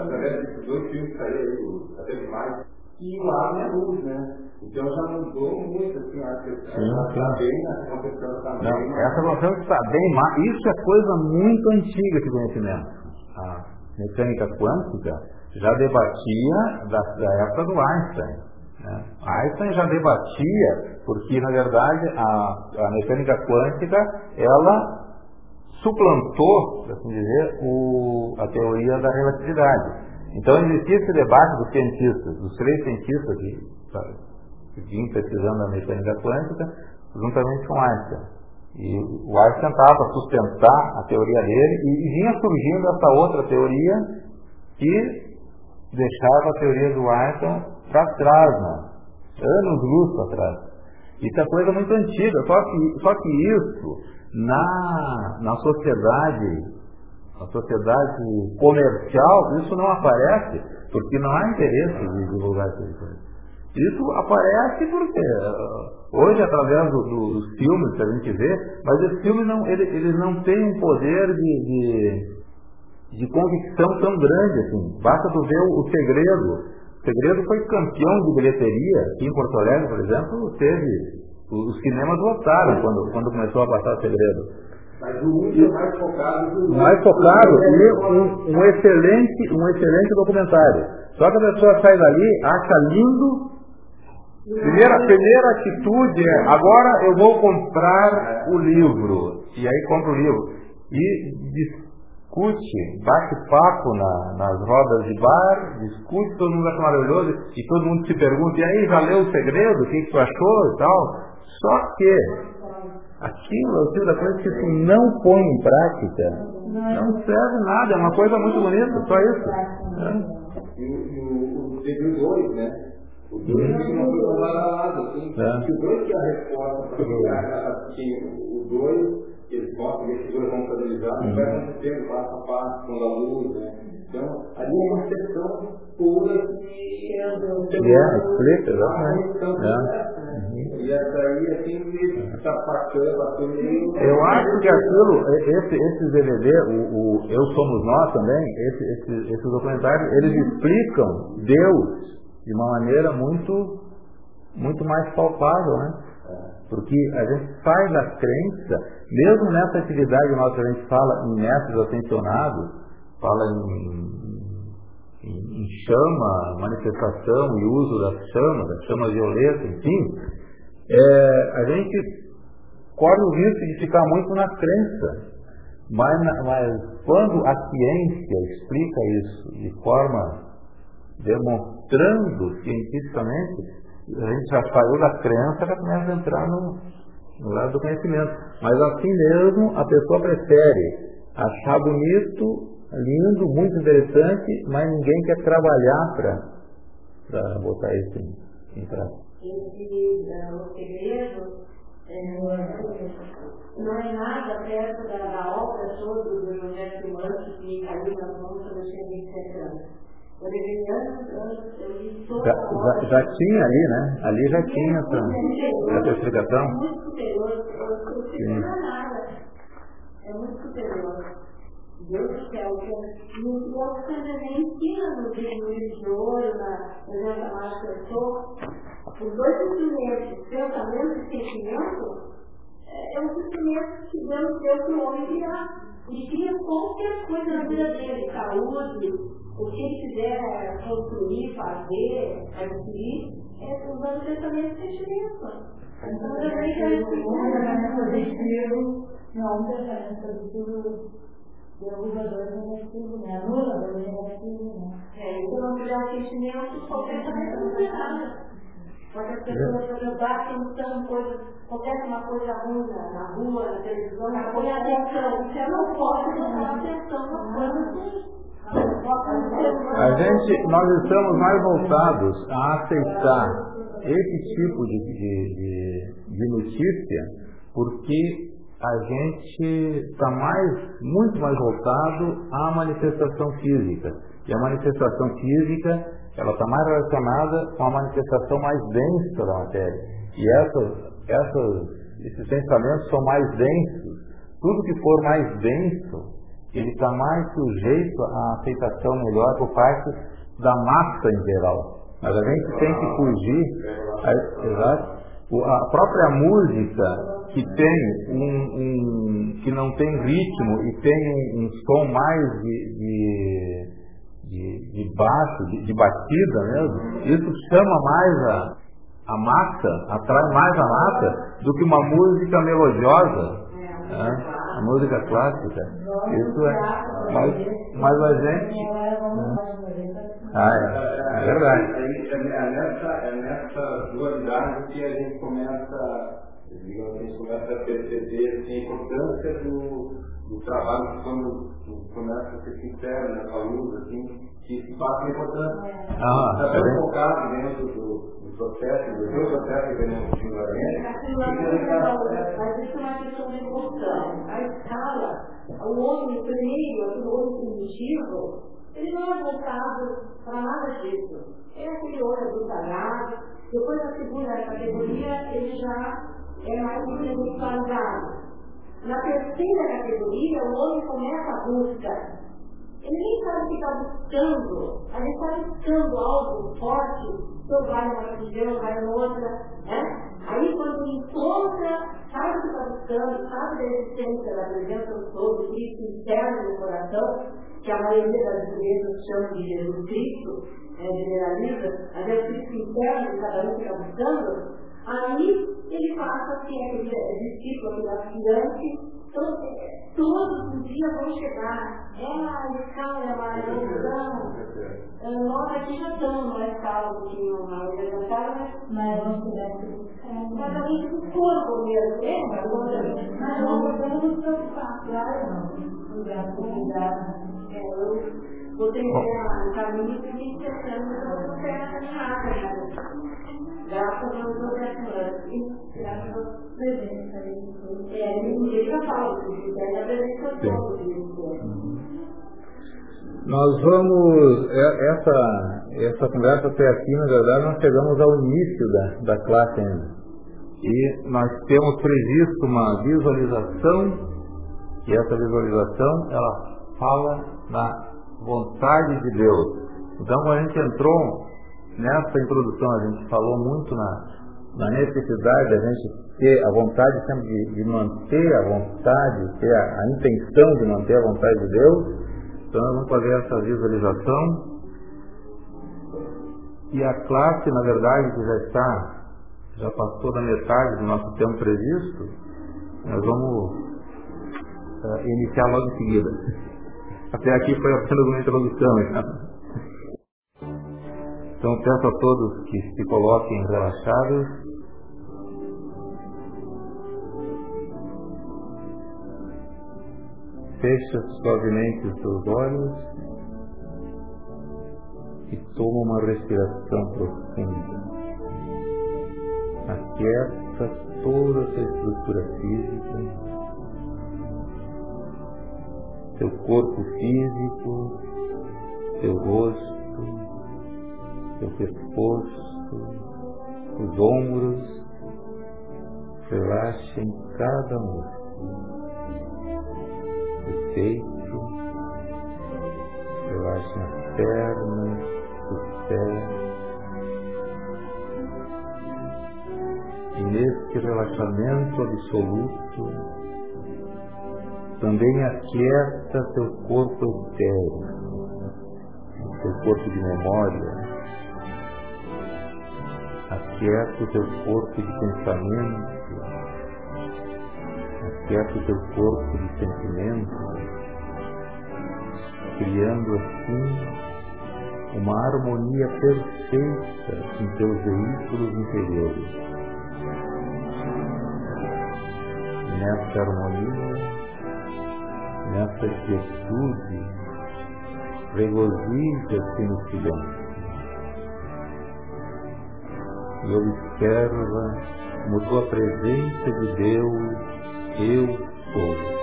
através desses dois filmes que saíram, até demais, e o ar é luz, né? Então já mudou muito, assim, a questão está bem, a questão está bem. Essa questão está bem, isso é coisa muito antiga de conhecimento. A mecânica quântica já debatia da, da época do Einstein. Né? Einstein já debatia, porque na verdade a, a mecânica quântica ela suplantou, por assim dizer, o, a teoria da relatividade. Então existia esse debate dos cientistas, dos três cientistas que, que vinham pesquisando a mecânica quântica, juntamente com Einstein. E o Einstein tentava sustentar a teoria dele e, e vinha surgindo essa outra teoria que deixava a teoria do Einstein para trás, né? anos luz para trás. Isso é coisa muito antiga, só que, só que isso Na, na sociedade, na sociedade comercial, isso não aparece, porque não há interesse de divulgar essas coisas. Isso aparece porque hoje, através do, do, dos filmes que a gente vê, mas esses filmes não, eles, eles não têm um poder de, de, de, convicção tão grande assim. Basta tu ver o, o segredo. Segredo foi campeão de bilheteria, aqui em Porto Alegre, por exemplo, teve. Os cinemas lotaram quando, quando começou a passar o segredo. Mas o mundo é mais focado. Mais focado e um, um, excelente, um excelente documentário. Só que a pessoa sai dali, acha lindo Primeira, primeira atitude é, agora eu vou comprar o livro. E aí compra o livro. E discute, bate papo na, nas rodas de bar, discute, todo mundo acha maravilhoso, e todo mundo se pergunta, e aí, já leu o segredo? O que, que tu achou e tal? Só que aquilo, aquilo da coisa que se não põe em prática, não serve nada, é uma coisa muito bonita, só isso. É. E o, o, o, né? O dois não foi tomado a lado, assim. É. O dois que é a resposta para assim, o dois, eles mostram que esses dois vão estabilizar, uhum. vai acontecendo passo a passo, com a luz, né? Então, ali é uma sessão pura que é explica, exatamente. É. E essa aí, assim, está passando, passando. Eu acho que aquilo, esse, esse DVD, o, o Eu Somos Nós também, esse, esse, esses documentários, eles explicam Deus de uma maneira muito, muito mais palpável, né? Porque a gente sai da crença, mesmo nessa atividade nossa, a gente fala em mestres ascensionados, fala em, em, em chama, manifestação e uso da chama, da chama violeta, enfim, é, a gente corre o risco de ficar muito na crença. Mas, mas quando a ciência explica isso de forma demonstrando cientificamente, a gente já saiu da crença já começa a entrar no, no lado do conhecimento. Mas assim mesmo a pessoa prefere achar bonito, lindo, muito interessante, mas ninguém quer trabalhar para botar isso em, em prática. Esse uh, segredo é, não é nada perto da, da obra toda do José Simões que caiu nas mãos quando eu tinha 27 anos. Já, já, já, tinha ali, né? Ali já tinha essa, essa explicação. É muito superior. Sim. É muito superior. Deus do céu, que no outro nem ensina no livro de ouro, na Evangelho Mágica eu sou, os dois instrumentos, pensamento e sentimento, é um instrumento que Deus deu para o homem virar. E cria qualquer coisa na vida dele, saúde, o que ele quiser construir, fazer, adquirir, é usando pensamento e sentimento. Então, eu também quero explicar. Não, pensamento positivo derrubador negativo, né? Anulador negativo, né? É, então, não criar sentimento, qualquer pensamento não tem nada. Pode as pessoas, por exemplo, pensando coisas, qualquer uma coisa ruim na, na rua, na televisão, na põe atenção. Você não pode prestar atenção nas coisas a gente, nós estamos mais voltados a aceitar esse tipo de, de, de, de notícia porque a gente está mais, muito mais voltado à manifestação física. E a manifestação física, ela está mais relacionada com a manifestação mais densa da matéria. E essas, essas, esses pensamentos são mais densos. Tudo que for mais denso, ele está mais sujeito à aceitação melhor por parte da massa em geral. Mas a gente tem que fugir, a, a própria música que tem um, um, que não tem ritmo e tem um, um som mais de, de, de, de baixo, de, de, batida mesmo, isso chama mais a, a massa, atrai mais a massa do que uma música melodiosa. Né? a música clássica, isso é. Mas, mas a gente. Ah, é, é verdade. É nessa, é nessa dualidade que a gente começa, digamos, a gente começa a perceber assim, a importância do, do trabalho quando começa a ser sincero nessa luz, assim, que isso passa a importância. Ah, está tão é focado dentro do, do processo, do seu processo que vem no singularmente. Mas isso é uma questão de evolução, a escala, o homem primeiro, o homem primitivo, ele não é voltado para nada disso. É aquele homem do sagrado, depois da segunda categoria, ele já é mais individualizado. Na terceira categoria, o homem começa a busca. Ele nem sabe o que está buscando, a gente está buscando algo forte, então vai numa religião, vai noutra, né? Aí quando encontra, sabe o que está buscando, sabe da existência da presença do todo, Cristo interno no coração, que a maioria das igrejas chama de Jesus Cristo, é, generaliza, mas é o Cristo interno que cada um fica buscando, aí ele passa a ser aquele discípulo, aquele aspirante, então, todos os dias vão chegar. É a escala, é uma evolução. Nós aqui já estamos numa escala um mais elementar, mas vamos chegar Mas a gente do corpo mesmo, lembra? Mas nós podemos nos preocupar, claro, não. Lugar, lugar. Você vê o caminho que me interessando, eu não quero caminhada, graças ao graças à presença dele. É, ninguém já fala disso, é a presença Nós vamos, essa, essa conversa até aqui, na verdade, nós chegamos ao início da, da classe ainda. E nós temos previsto uma visualização, e essa visualização, ela fala na vontade de Deus. Então, quando a gente entrou nessa introdução, a gente falou muito na, na necessidade da gente ter a vontade sempre de, de manter a vontade, ter a, a, intenção de manter a vontade de Deus. Então, vamos fazer essa visualização. E a classe, na verdade, que já está, já passou da metade do nosso tempo previsto, nós vamos uh, iniciar logo em seguida. Até aqui foi apenas uma introdução. Né? Então peço a todos que se coloquem relaxados. Fecha suavemente os seus olhos e toma uma respiração profunda. Aquieta toda a sua estrutura física seu corpo físico, seu rosto, seu pescoço, os ombros, relaxe em cada músculo, o peito, relaxe nas pernas, os pés. E nesse relaxamento absoluto, também aquieta seu corpo etéreo, seu corpo de memória, aquieta o teu corpo de pensamento, aquieta o teu corpo de sentimento, criando assim uma harmonia perfeita em teus veículos interiores. Nessa harmonia, nessa quietude, regozija-se no silêncio e observa como tua presença de Deus, eu sou.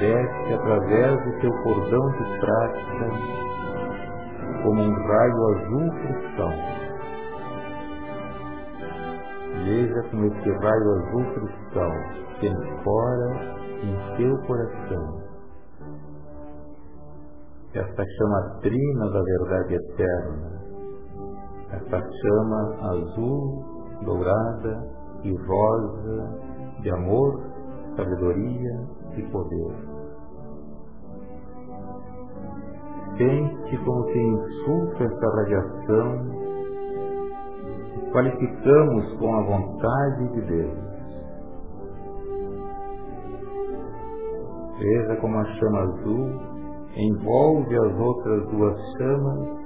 Desce através do teu cordão de prata como um raio azul cristal. Veja como esse raio azul cristal tem fora em teu coração essa chama trina da verdade eterna, essa chama azul, dourada e rosa de amor, sabedoria e poder. Sente como se insulta essa radiação e qualificamos com a vontade de Deus. Veja como a chama azul envolve as outras duas chamas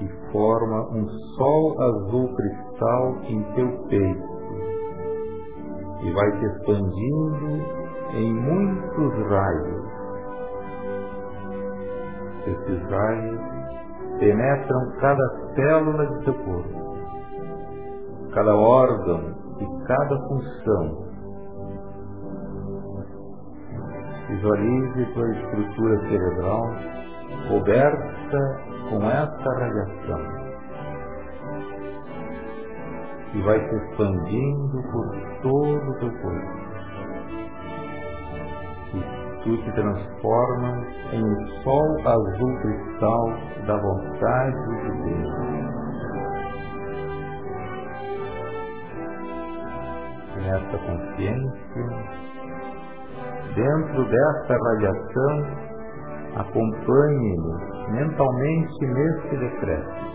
e forma um sol azul cristal em teu peito e vai se expandindo em muitos raios. Esses raios penetram cada célula de teu corpo, cada órgão e cada função Visualize tua estrutura cerebral coberta com esta radiação. E vai se expandindo por todo o teu corpo. E tu te transformas em um sol azul cristal da vontade de Deus. Nessa consciência, dentro desta radiação, acompanhe-nos mentalmente neste decreto.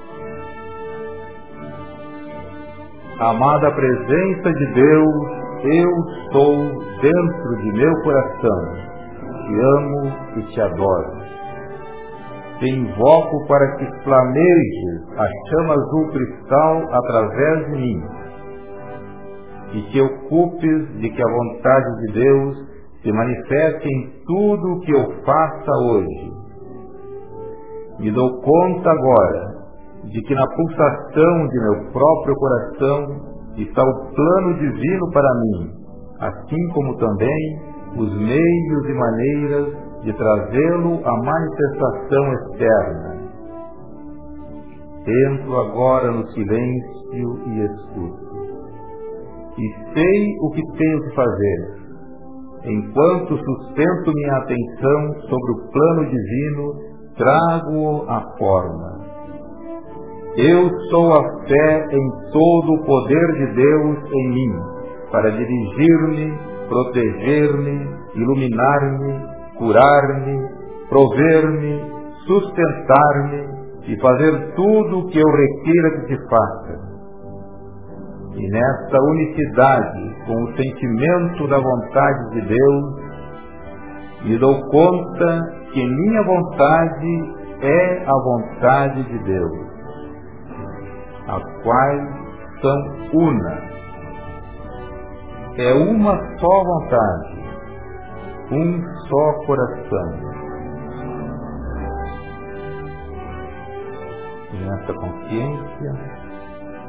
Amada presença de Deus, eu sou dentro de meu coração. Te amo e te adoro. Te invoco para que flamejes a chama azul cristal através de mim e te ocupes de que a vontade de Deus se manifeste em tudo o que eu faça hoje. Me dou conta agora de que na pulsação de meu próprio coração está o plano divino para mim, assim como também os meios e maneiras de trazê-lo à manifestação externa. Entro agora no silêncio e escuto. E sei o que tenho que fazer enquanto sustento minha atenção sobre o plano divino, trago-o à forma. Eu sou a fé em todo o poder de Deus em mim, para dirigir-me, proteger-me, iluminar-me, curar-me, prover-me, sustentar-me e fazer tudo o que eu requeira que se faça e nesta unicidade com o sentimento da vontade de Deus, me dou conta que minha vontade é a vontade de Deus, as quais são una. É uma só vontade, um só coração. Nessa consciência,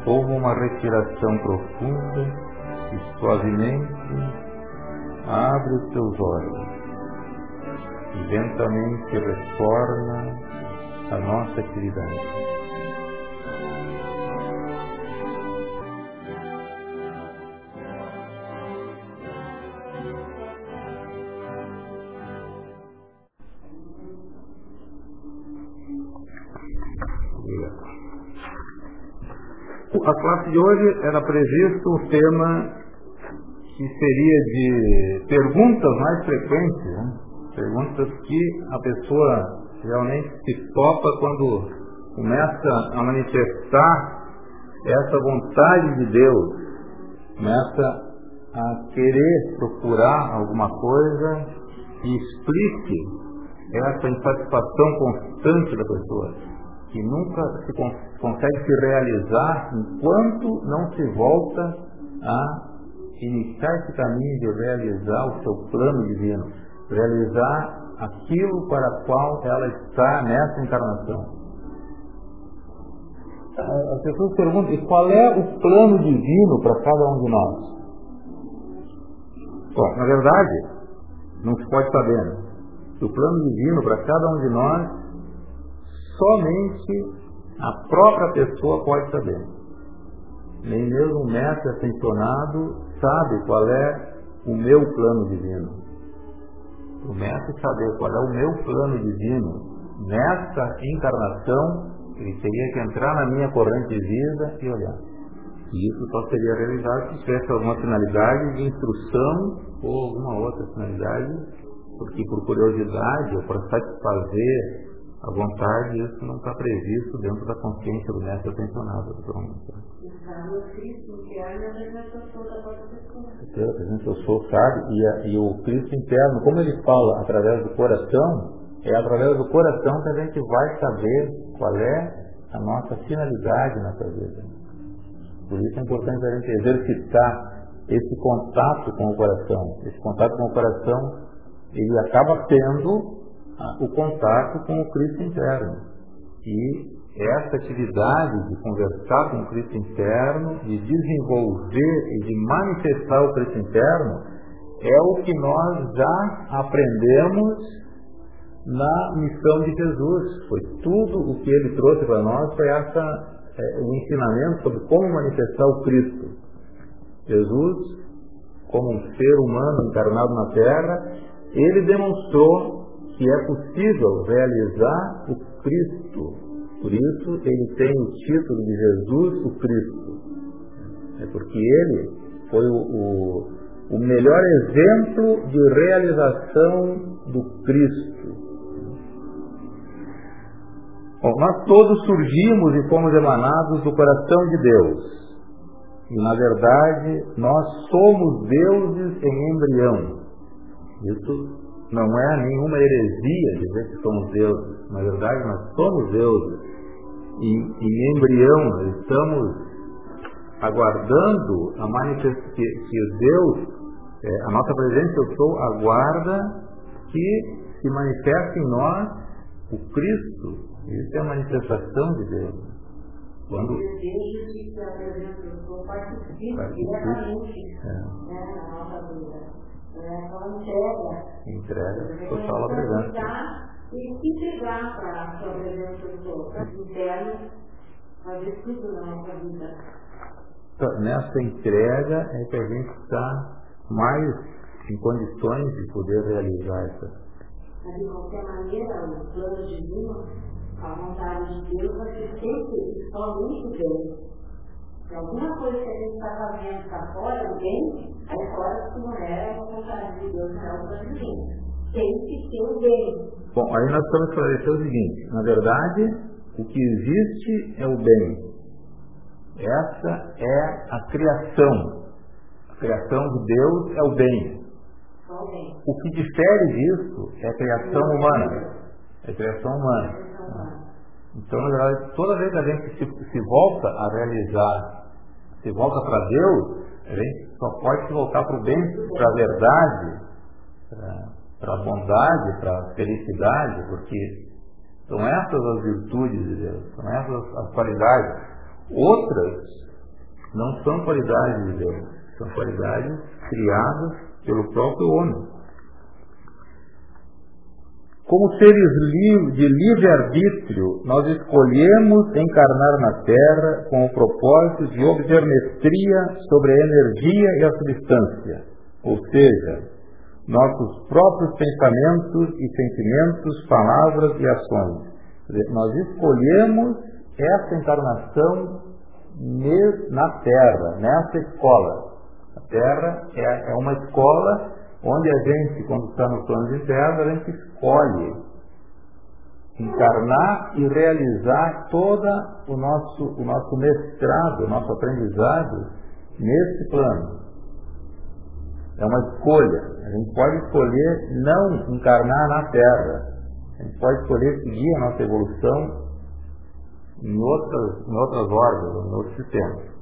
Toma uma respiração profunda e suavemente abre os teus olhos lentamente retorna à nossa atividade. a classe de hoje era previsto um tema que seria de perguntas mais frequentes, né? Perguntas que a pessoa realmente se topa quando começa a manifestar essa vontade de Deus, começa a querer procurar alguma coisa que explique essa insatisfação constante da pessoa que nunca se consegue se realizar enquanto não se volta a iniciar esse caminho de realizar o seu plano divino, realizar aquilo para o qual ela está nessa encarnação. As pessoas perguntam, e qual é o plano divino para cada um de nós? Bom, na verdade, não se pode saber. Né? O plano divino para cada um de nós somente a própria pessoa pode saber. Nem mesmo um mestre ascensionado sabe qual é o meu plano divino. O mestre saber qual é o meu plano divino nessa encarnação, ele teria que entrar na minha corrente de vida e olhar. E isso só seria realizado se tivesse alguma finalidade de instrução ou alguma outra finalidade, porque por curiosidade ou para satisfazer a vontade, isso não está previsto dentro da consciência do mestre atencionado. A presença eu sou sabe, e, a, e o Cristo interno, como ele fala através do coração, é através do coração que a gente vai saber qual é a nossa finalidade nessa vida. Por isso é importante a gente exercitar esse contato com o coração. Esse contato com o coração, ele acaba tendo o contato com o Cristo interno. E essa atividade de conversar com o Cristo interno, de desenvolver e de manifestar o Cristo interno, é o que nós já aprendemos na missão de Jesus. Foi tudo o que ele trouxe para nós, foi essa, é, o ensinamento sobre como manifestar o Cristo. Jesus, como um ser humano encarnado na terra, ele demonstrou que é possível realizar o Cristo. Por isso ele tem o título de Jesus o Cristo. É porque ele foi o, o, o melhor exemplo de realização do Cristo. Bom, nós todos surgimos e fomos emanados do coração de Deus. E, na verdade, nós somos deuses em embrião. Isso não é nenhuma heresia dizer que somos deuses. Na verdade, nós somos deuses. E em embrião, nós estamos aguardando a manifestação que, que Deus, é, a nossa presença eu sou, aguarda que se manifeste em nós o Cristo. Isso é a manifestação de Deus. Quando... O desejo de que a presença do Senhor participe diretamente é. né, na nossa vida. É só entrega. Entrega total a presença. E se entregar para a sua presença do Senhor, para o interno, fazer tudo na nossa vida. Então, nessa entrega é que a gente está mais em condições de poder realizar essa. Mas de qualquer maneira, o plano divino a vontade de Deus vai ser sempre somente bem. Se alguma coisa que a gente está fazendo está fora do bem, aí fora que não é a vontade de Deus, não é o plano divino. Tem que o bem. Bom, aí nós estamos esclarecer o seguinte, na verdade, o que existe é o bem. Essa é a criação. A criação de Deus é o bem. O que difere disso é a criação humana. É a criação humana. Então, na verdade, toda vez que a gente se, se volta a realizar, se volta para Deus, a gente só pode se voltar para o bem, para a verdade, para a bondade, para a felicidade, porque são essas as virtudes de Deus, são essas as qualidades. Outras não são qualidades de Deus, são qualidades criadas pelo próprio homem. Como seres de livre-arbítrio, nós escolhemos encarnar na Terra com o propósito de obter mestria sobre a energia e a substância, ou seja, nossos próprios pensamentos e sentimentos, palavras e ações. Nós escolhemos essa encarnação na Terra, nessa escola. A Terra é, é uma escola onde a gente, quando está no plano de terra, a gente escolhe encarnar e realizar todo o nosso, o nosso mestrado, o nosso aprendizado nesse plano. É uma escolha. A gente pode escolher não encarnar na Terra. A gente pode escolher seguir a nossa evolução em outras, em outras órbitas, em outros sistemas.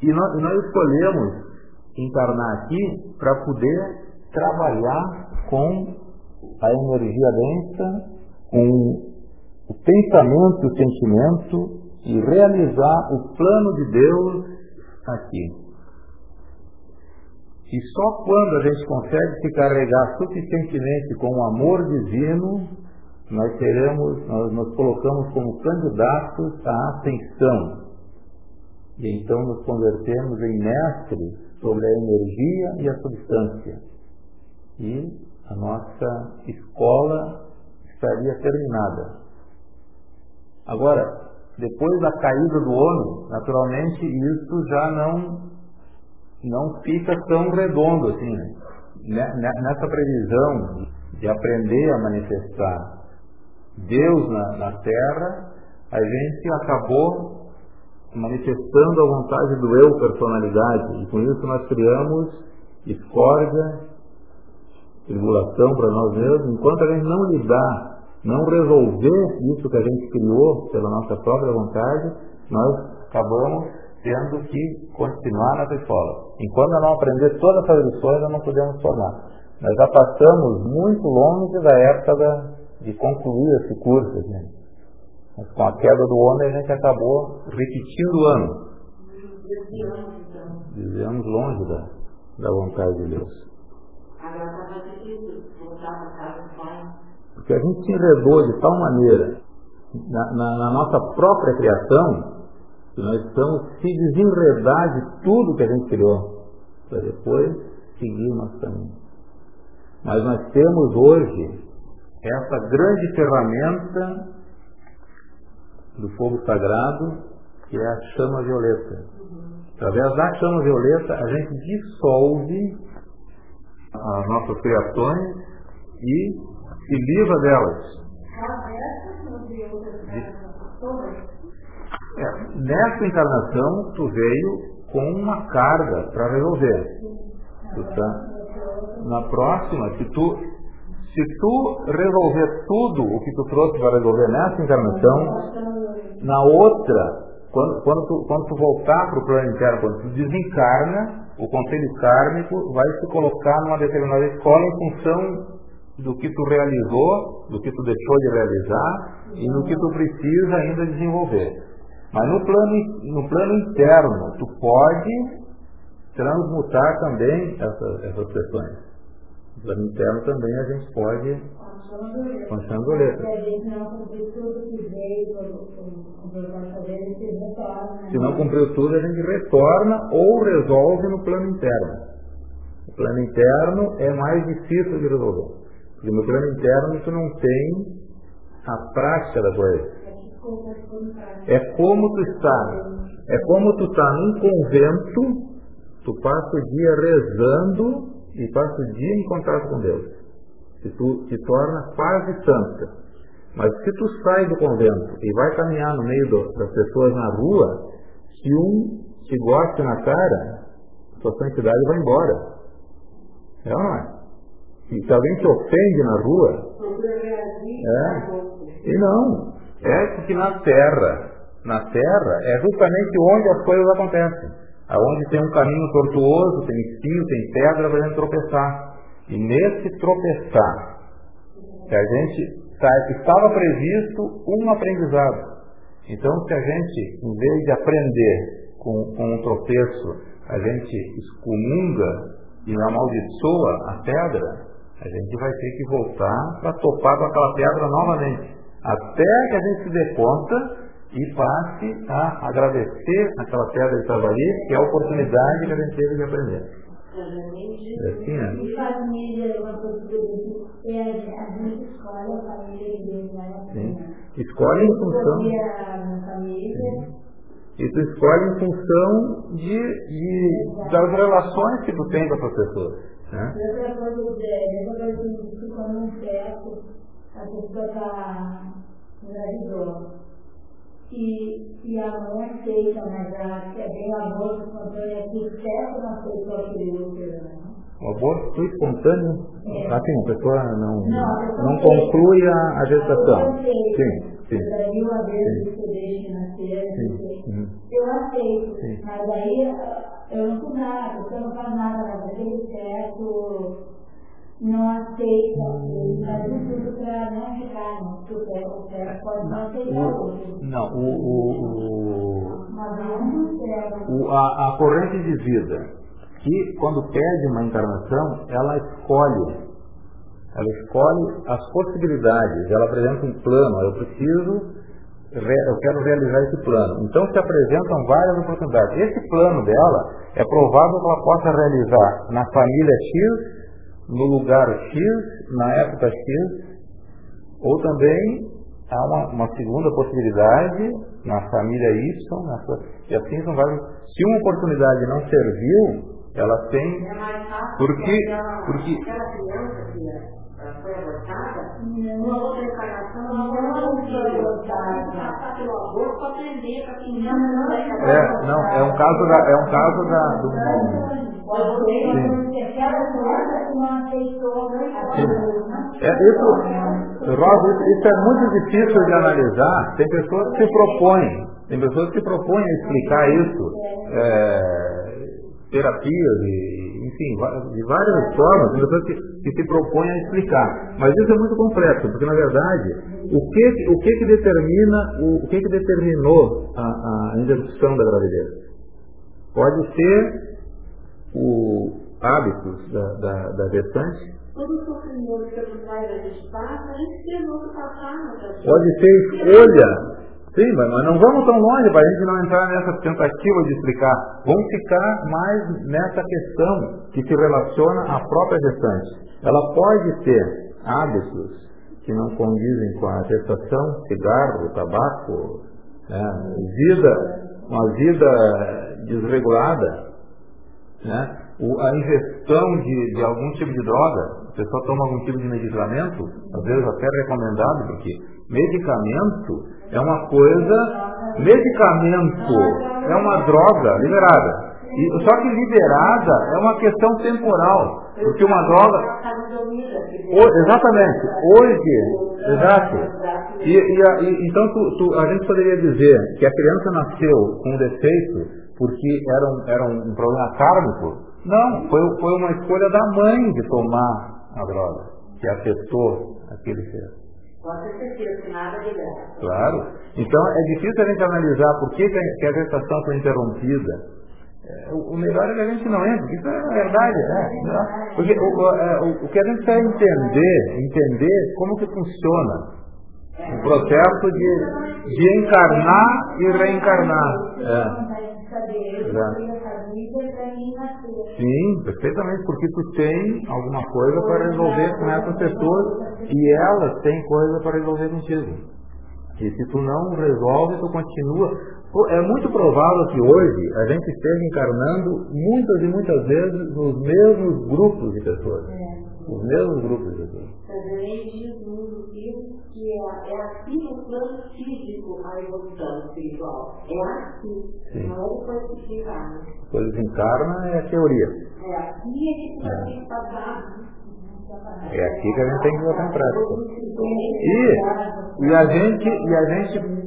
E nós, nós escolhemos encarnar aqui para poder trabalhar com a energia densa, com o pensamento e o sentimento e realizar o plano de Deus aqui. E só quando a gente consegue se carregar suficientemente com o amor divino, nós teremos, nós nos colocamos como candidatos à ascensão. E então nos convertemos em mestres sobre a energia e a substância. E a nossa escola estaria terminada. Agora, depois da caída do homem, naturalmente isso já não não fica tão redondo assim. Né? Nessa previsão de aprender a manifestar Deus na, na Terra, a gente acabou manifestando a vontade do eu personalidade. E com isso nós criamos discórdia, tribulação para nós mesmos. Enquanto a gente não lidar, não resolver isso que a gente criou pela nossa própria vontade, nós acabamos tendo que continuar nessa escola. Enquanto não aprender todas essas lições, nós não podemos formar. Nós já passamos muito longe da época da, de concluir esse curso. Gente. Mas com a queda do homem a gente acabou repetindo o ano. Vivemos longe da, da vontade de Deus. Porque a gente se enredou de tal maneira na, na, na nossa própria criação que nós estamos se desenredar de tudo que a gente criou para depois seguir o nosso caminho. Mas nós temos hoje essa grande ferramenta do fogo sagrado, que é a chama violeta. Através da chama violeta, a gente dissolve as nossas criações e se livra delas. É, nessa encarnação, tu veio com uma carga para resolver. tá? Na próxima, se tu, se tu resolver tudo o que tu trouxe para resolver nessa encarnação, na outra, quando, quando, tu, quando tu voltar para o plano interno, quando tu desencarna, o conselho kármico vai se colocar numa determinada escola em função do que tu realizou, do que tu deixou de realizar e no que tu precisa ainda desenvolver. Mas no plano, no plano interno, tu pode transmutar também essas, essas questões. No plano interno também a gente pode Constando letra. Se não cumpriu tudo, a gente retorna ou resolve no plano interno. O plano interno é mais difícil de resolver. Porque no plano interno tu não tem a prática da coisa. É como tu está. É como tu está num convento, tu passa o dia rezando e passa o dia em contato com Deus. E tu te torna quase santa. Mas se tu sai do convento e vai caminhar no meio do, das pessoas na rua, se um te gosta na cara, sua santidade vai embora. É ou não é? E se alguém te ofende na rua, é, e não, é porque na terra, na terra é justamente onde as coisas acontecem. Aonde tem um caminho tortuoso, tem espinho, tem pedra para gente tropeçar. E nesse tropeçar, que a gente estava previsto um aprendizado. Então, se a gente, em vez de aprender com, com um tropeço, a gente excomunga e amaldiçoa a pedra, a gente vai ter que voltar para topar com aquela pedra novamente. Até que a gente se dê conta e passe a agradecer aquela pedra de trabalho, que é a oportunidade que a gente teve de aprender. É assim, né? Família, uma coisa que a gente escolhe a família de Deus, né? Escolhe em função. E tu escolhe em função de, de, das relações que tu tem com as pessoas. Né? Outra coisa, que quando um feto, a pessoa está engravidou. E, e a mãe aceita, mas a, é bem o aborto espontâneo é que o feto não aceitou aquele útero, né? O aborto espontâneo? É. Assim, a pessoa não, não, não conclui a, a gestação. Sim. Sim. Daí uma vez que você deixa nascer, uhum. eu aceito, Sim. mas aí eu não fiz nada, você não faz nada, mas aquele certo não aceita, mas isso tudo para não ficar, não, porque o certo pode não aceitar o outro. Não, o, o, o, a, a corrente de vida, que quando pede uma encarnação, ela escolhe ela escolhe as possibilidades, ela apresenta um plano, eu preciso eu quero realizar esse plano. Então se apresentam várias oportunidades. Esse plano dela é provável que ela possa realizar na família X, no lugar X, na época X, ou também há uma, uma segunda possibilidade na família Y, na sua, e assim são vários. Se uma oportunidade não serviu, ela tem. É porque, porque foi encarnação não foi aborto para aprender, É, não, é um caso da, é um caso da, do. É, isso, Rosa, isso é muito difícil de analisar. Tem pessoas que se propõem, tem pessoas que propõem explicar isso, é, terapias e enfim, de várias formas, pessoas que, que se propõem a explicar. Mas isso é muito complexo, porque na verdade, o que, o que, que determina, o, o que, que determinou a, a interrupção da gravidez? Pode ser o, hábitos da, da, da gestante? Todo o sofrimento que a gente passa, a gente tem outro passar Pode ser escolha. Sim, mas não vamos tão longe para a gente não entrar nessa tentativa de explicar. Vamos ficar mais nessa questão que se relaciona à própria gestante. Ela pode ter hábitos que não condizem com a gestação, cigarro, tabaco, né, vida, uma vida desregulada, né, a ingestão de, de algum tipo de droga, a pessoa toma algum tipo de medicamento, às vezes até recomendado, porque medicamento é uma coisa, medicamento é uma droga liberada. E, só que liberada é uma questão temporal, porque uma droga. O, exatamente, hoje, exato. E, e, e então tu, tu, a gente poderia dizer que a criança nasceu com um defeito porque era um, era um problema kármico. Não, foi, foi uma escolha da mãe de tomar a droga, que afetou aquele ser. Claro. Então é difícil a gente analisar por que, que a gestação foi interrompida. É, o, o, melhor é que a gente não entre, isso é verdade. Né? Porque o, é, o, o, que a gente quer entender, entender como que funciona o processo de, de encarnar e reencarnar. É. Sim, perfeitamente, porque tu tem alguma coisa para resolver com essas pessoas e elas têm coisa para resolver contigo. E se tu não resolve, tu continua. É muito provável que hoje a gente esteja encarnando muitas e muitas vezes nos mesmos grupos de pessoas. Os mesmos grupos de pessoas que é, é aqui no plano físico a evolução espiritual. É aqui, Sim. não é depois que se encarna. Depois que encarna é a teoria. É aqui é que é. que passar. É aqui que a gente tem que botar em prática. E, e a gente, e a gente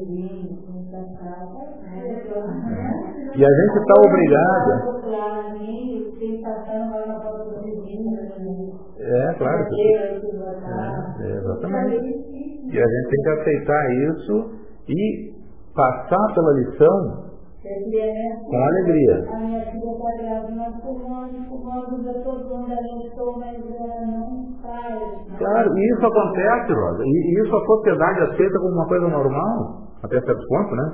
e a gente está obrigada. É, claro. Que... É, exatamente. E a gente tem que aceitar isso e passar pela lição com alegria. A minha filha está grávida, mas fumando, fumando, eu estou onde ela estou, mas ela não faz. Claro, e isso acontece, Rosa. E isso a sociedade aceita como uma coisa normal, até certo ponto, né?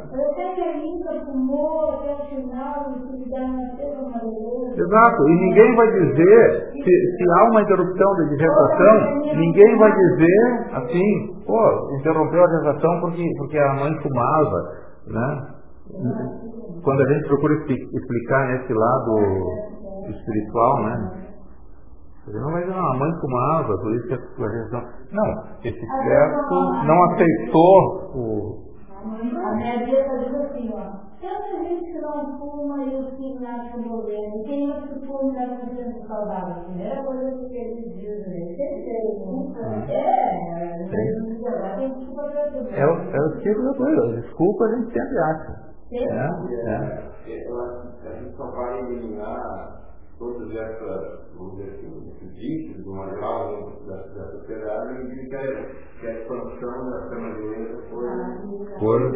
Exato, e ninguém vai dizer, se, se há uma interrupção da gestação, ninguém vai dizer assim, pô, interrompeu a gestação porque, porque a mãe fumava, né? Quando a gente procura explicar nesse lado espiritual, né? Não, mas não, a mãe fumava, por isso que a gestação. Não, esse certo não aceitou o, a minha dieta diz assim, ó, tanta gente que não fuma e os filhos nascem morrendo, quem não se fuma leva um tempo saudável. A primeira coisa que eles dizem, né? É, é, é o ciclo da coisa. Desculpa, a gente sempre acha. É, é. A gente só vai eliminar todas essas, vamos dizer assim, esses vícios do manual da, da sociedade, e que a, que a expansão da cama-beleza foi por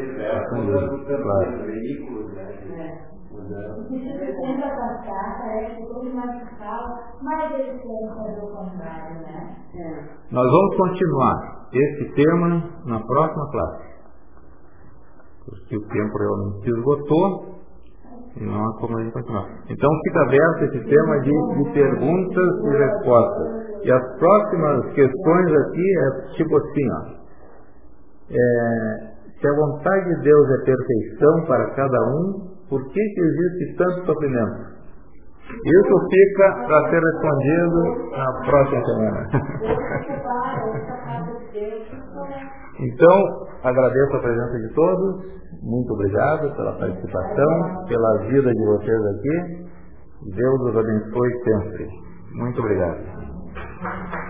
claro. veículos, né? É. Tenta passar, parece que todo mais fala, mas eles querem fazer o contrário, né? É. Nós vamos continuar esse tema na próxima classe. Porque o tempo realmente se esgotou não. Então fica aberto esse tema de, de perguntas e respostas. E as próximas questões aqui é tipo assim, ó. É, se a vontade de Deus é perfeição para cada um, por que, que existe tanto sofrimento? Isso fica para ser respondido na próxima semana. então, agradeço a presença de todos. Muito obrigado pela participação, pela vida de vocês aqui. Deus os abençoe sempre. Muito obrigado.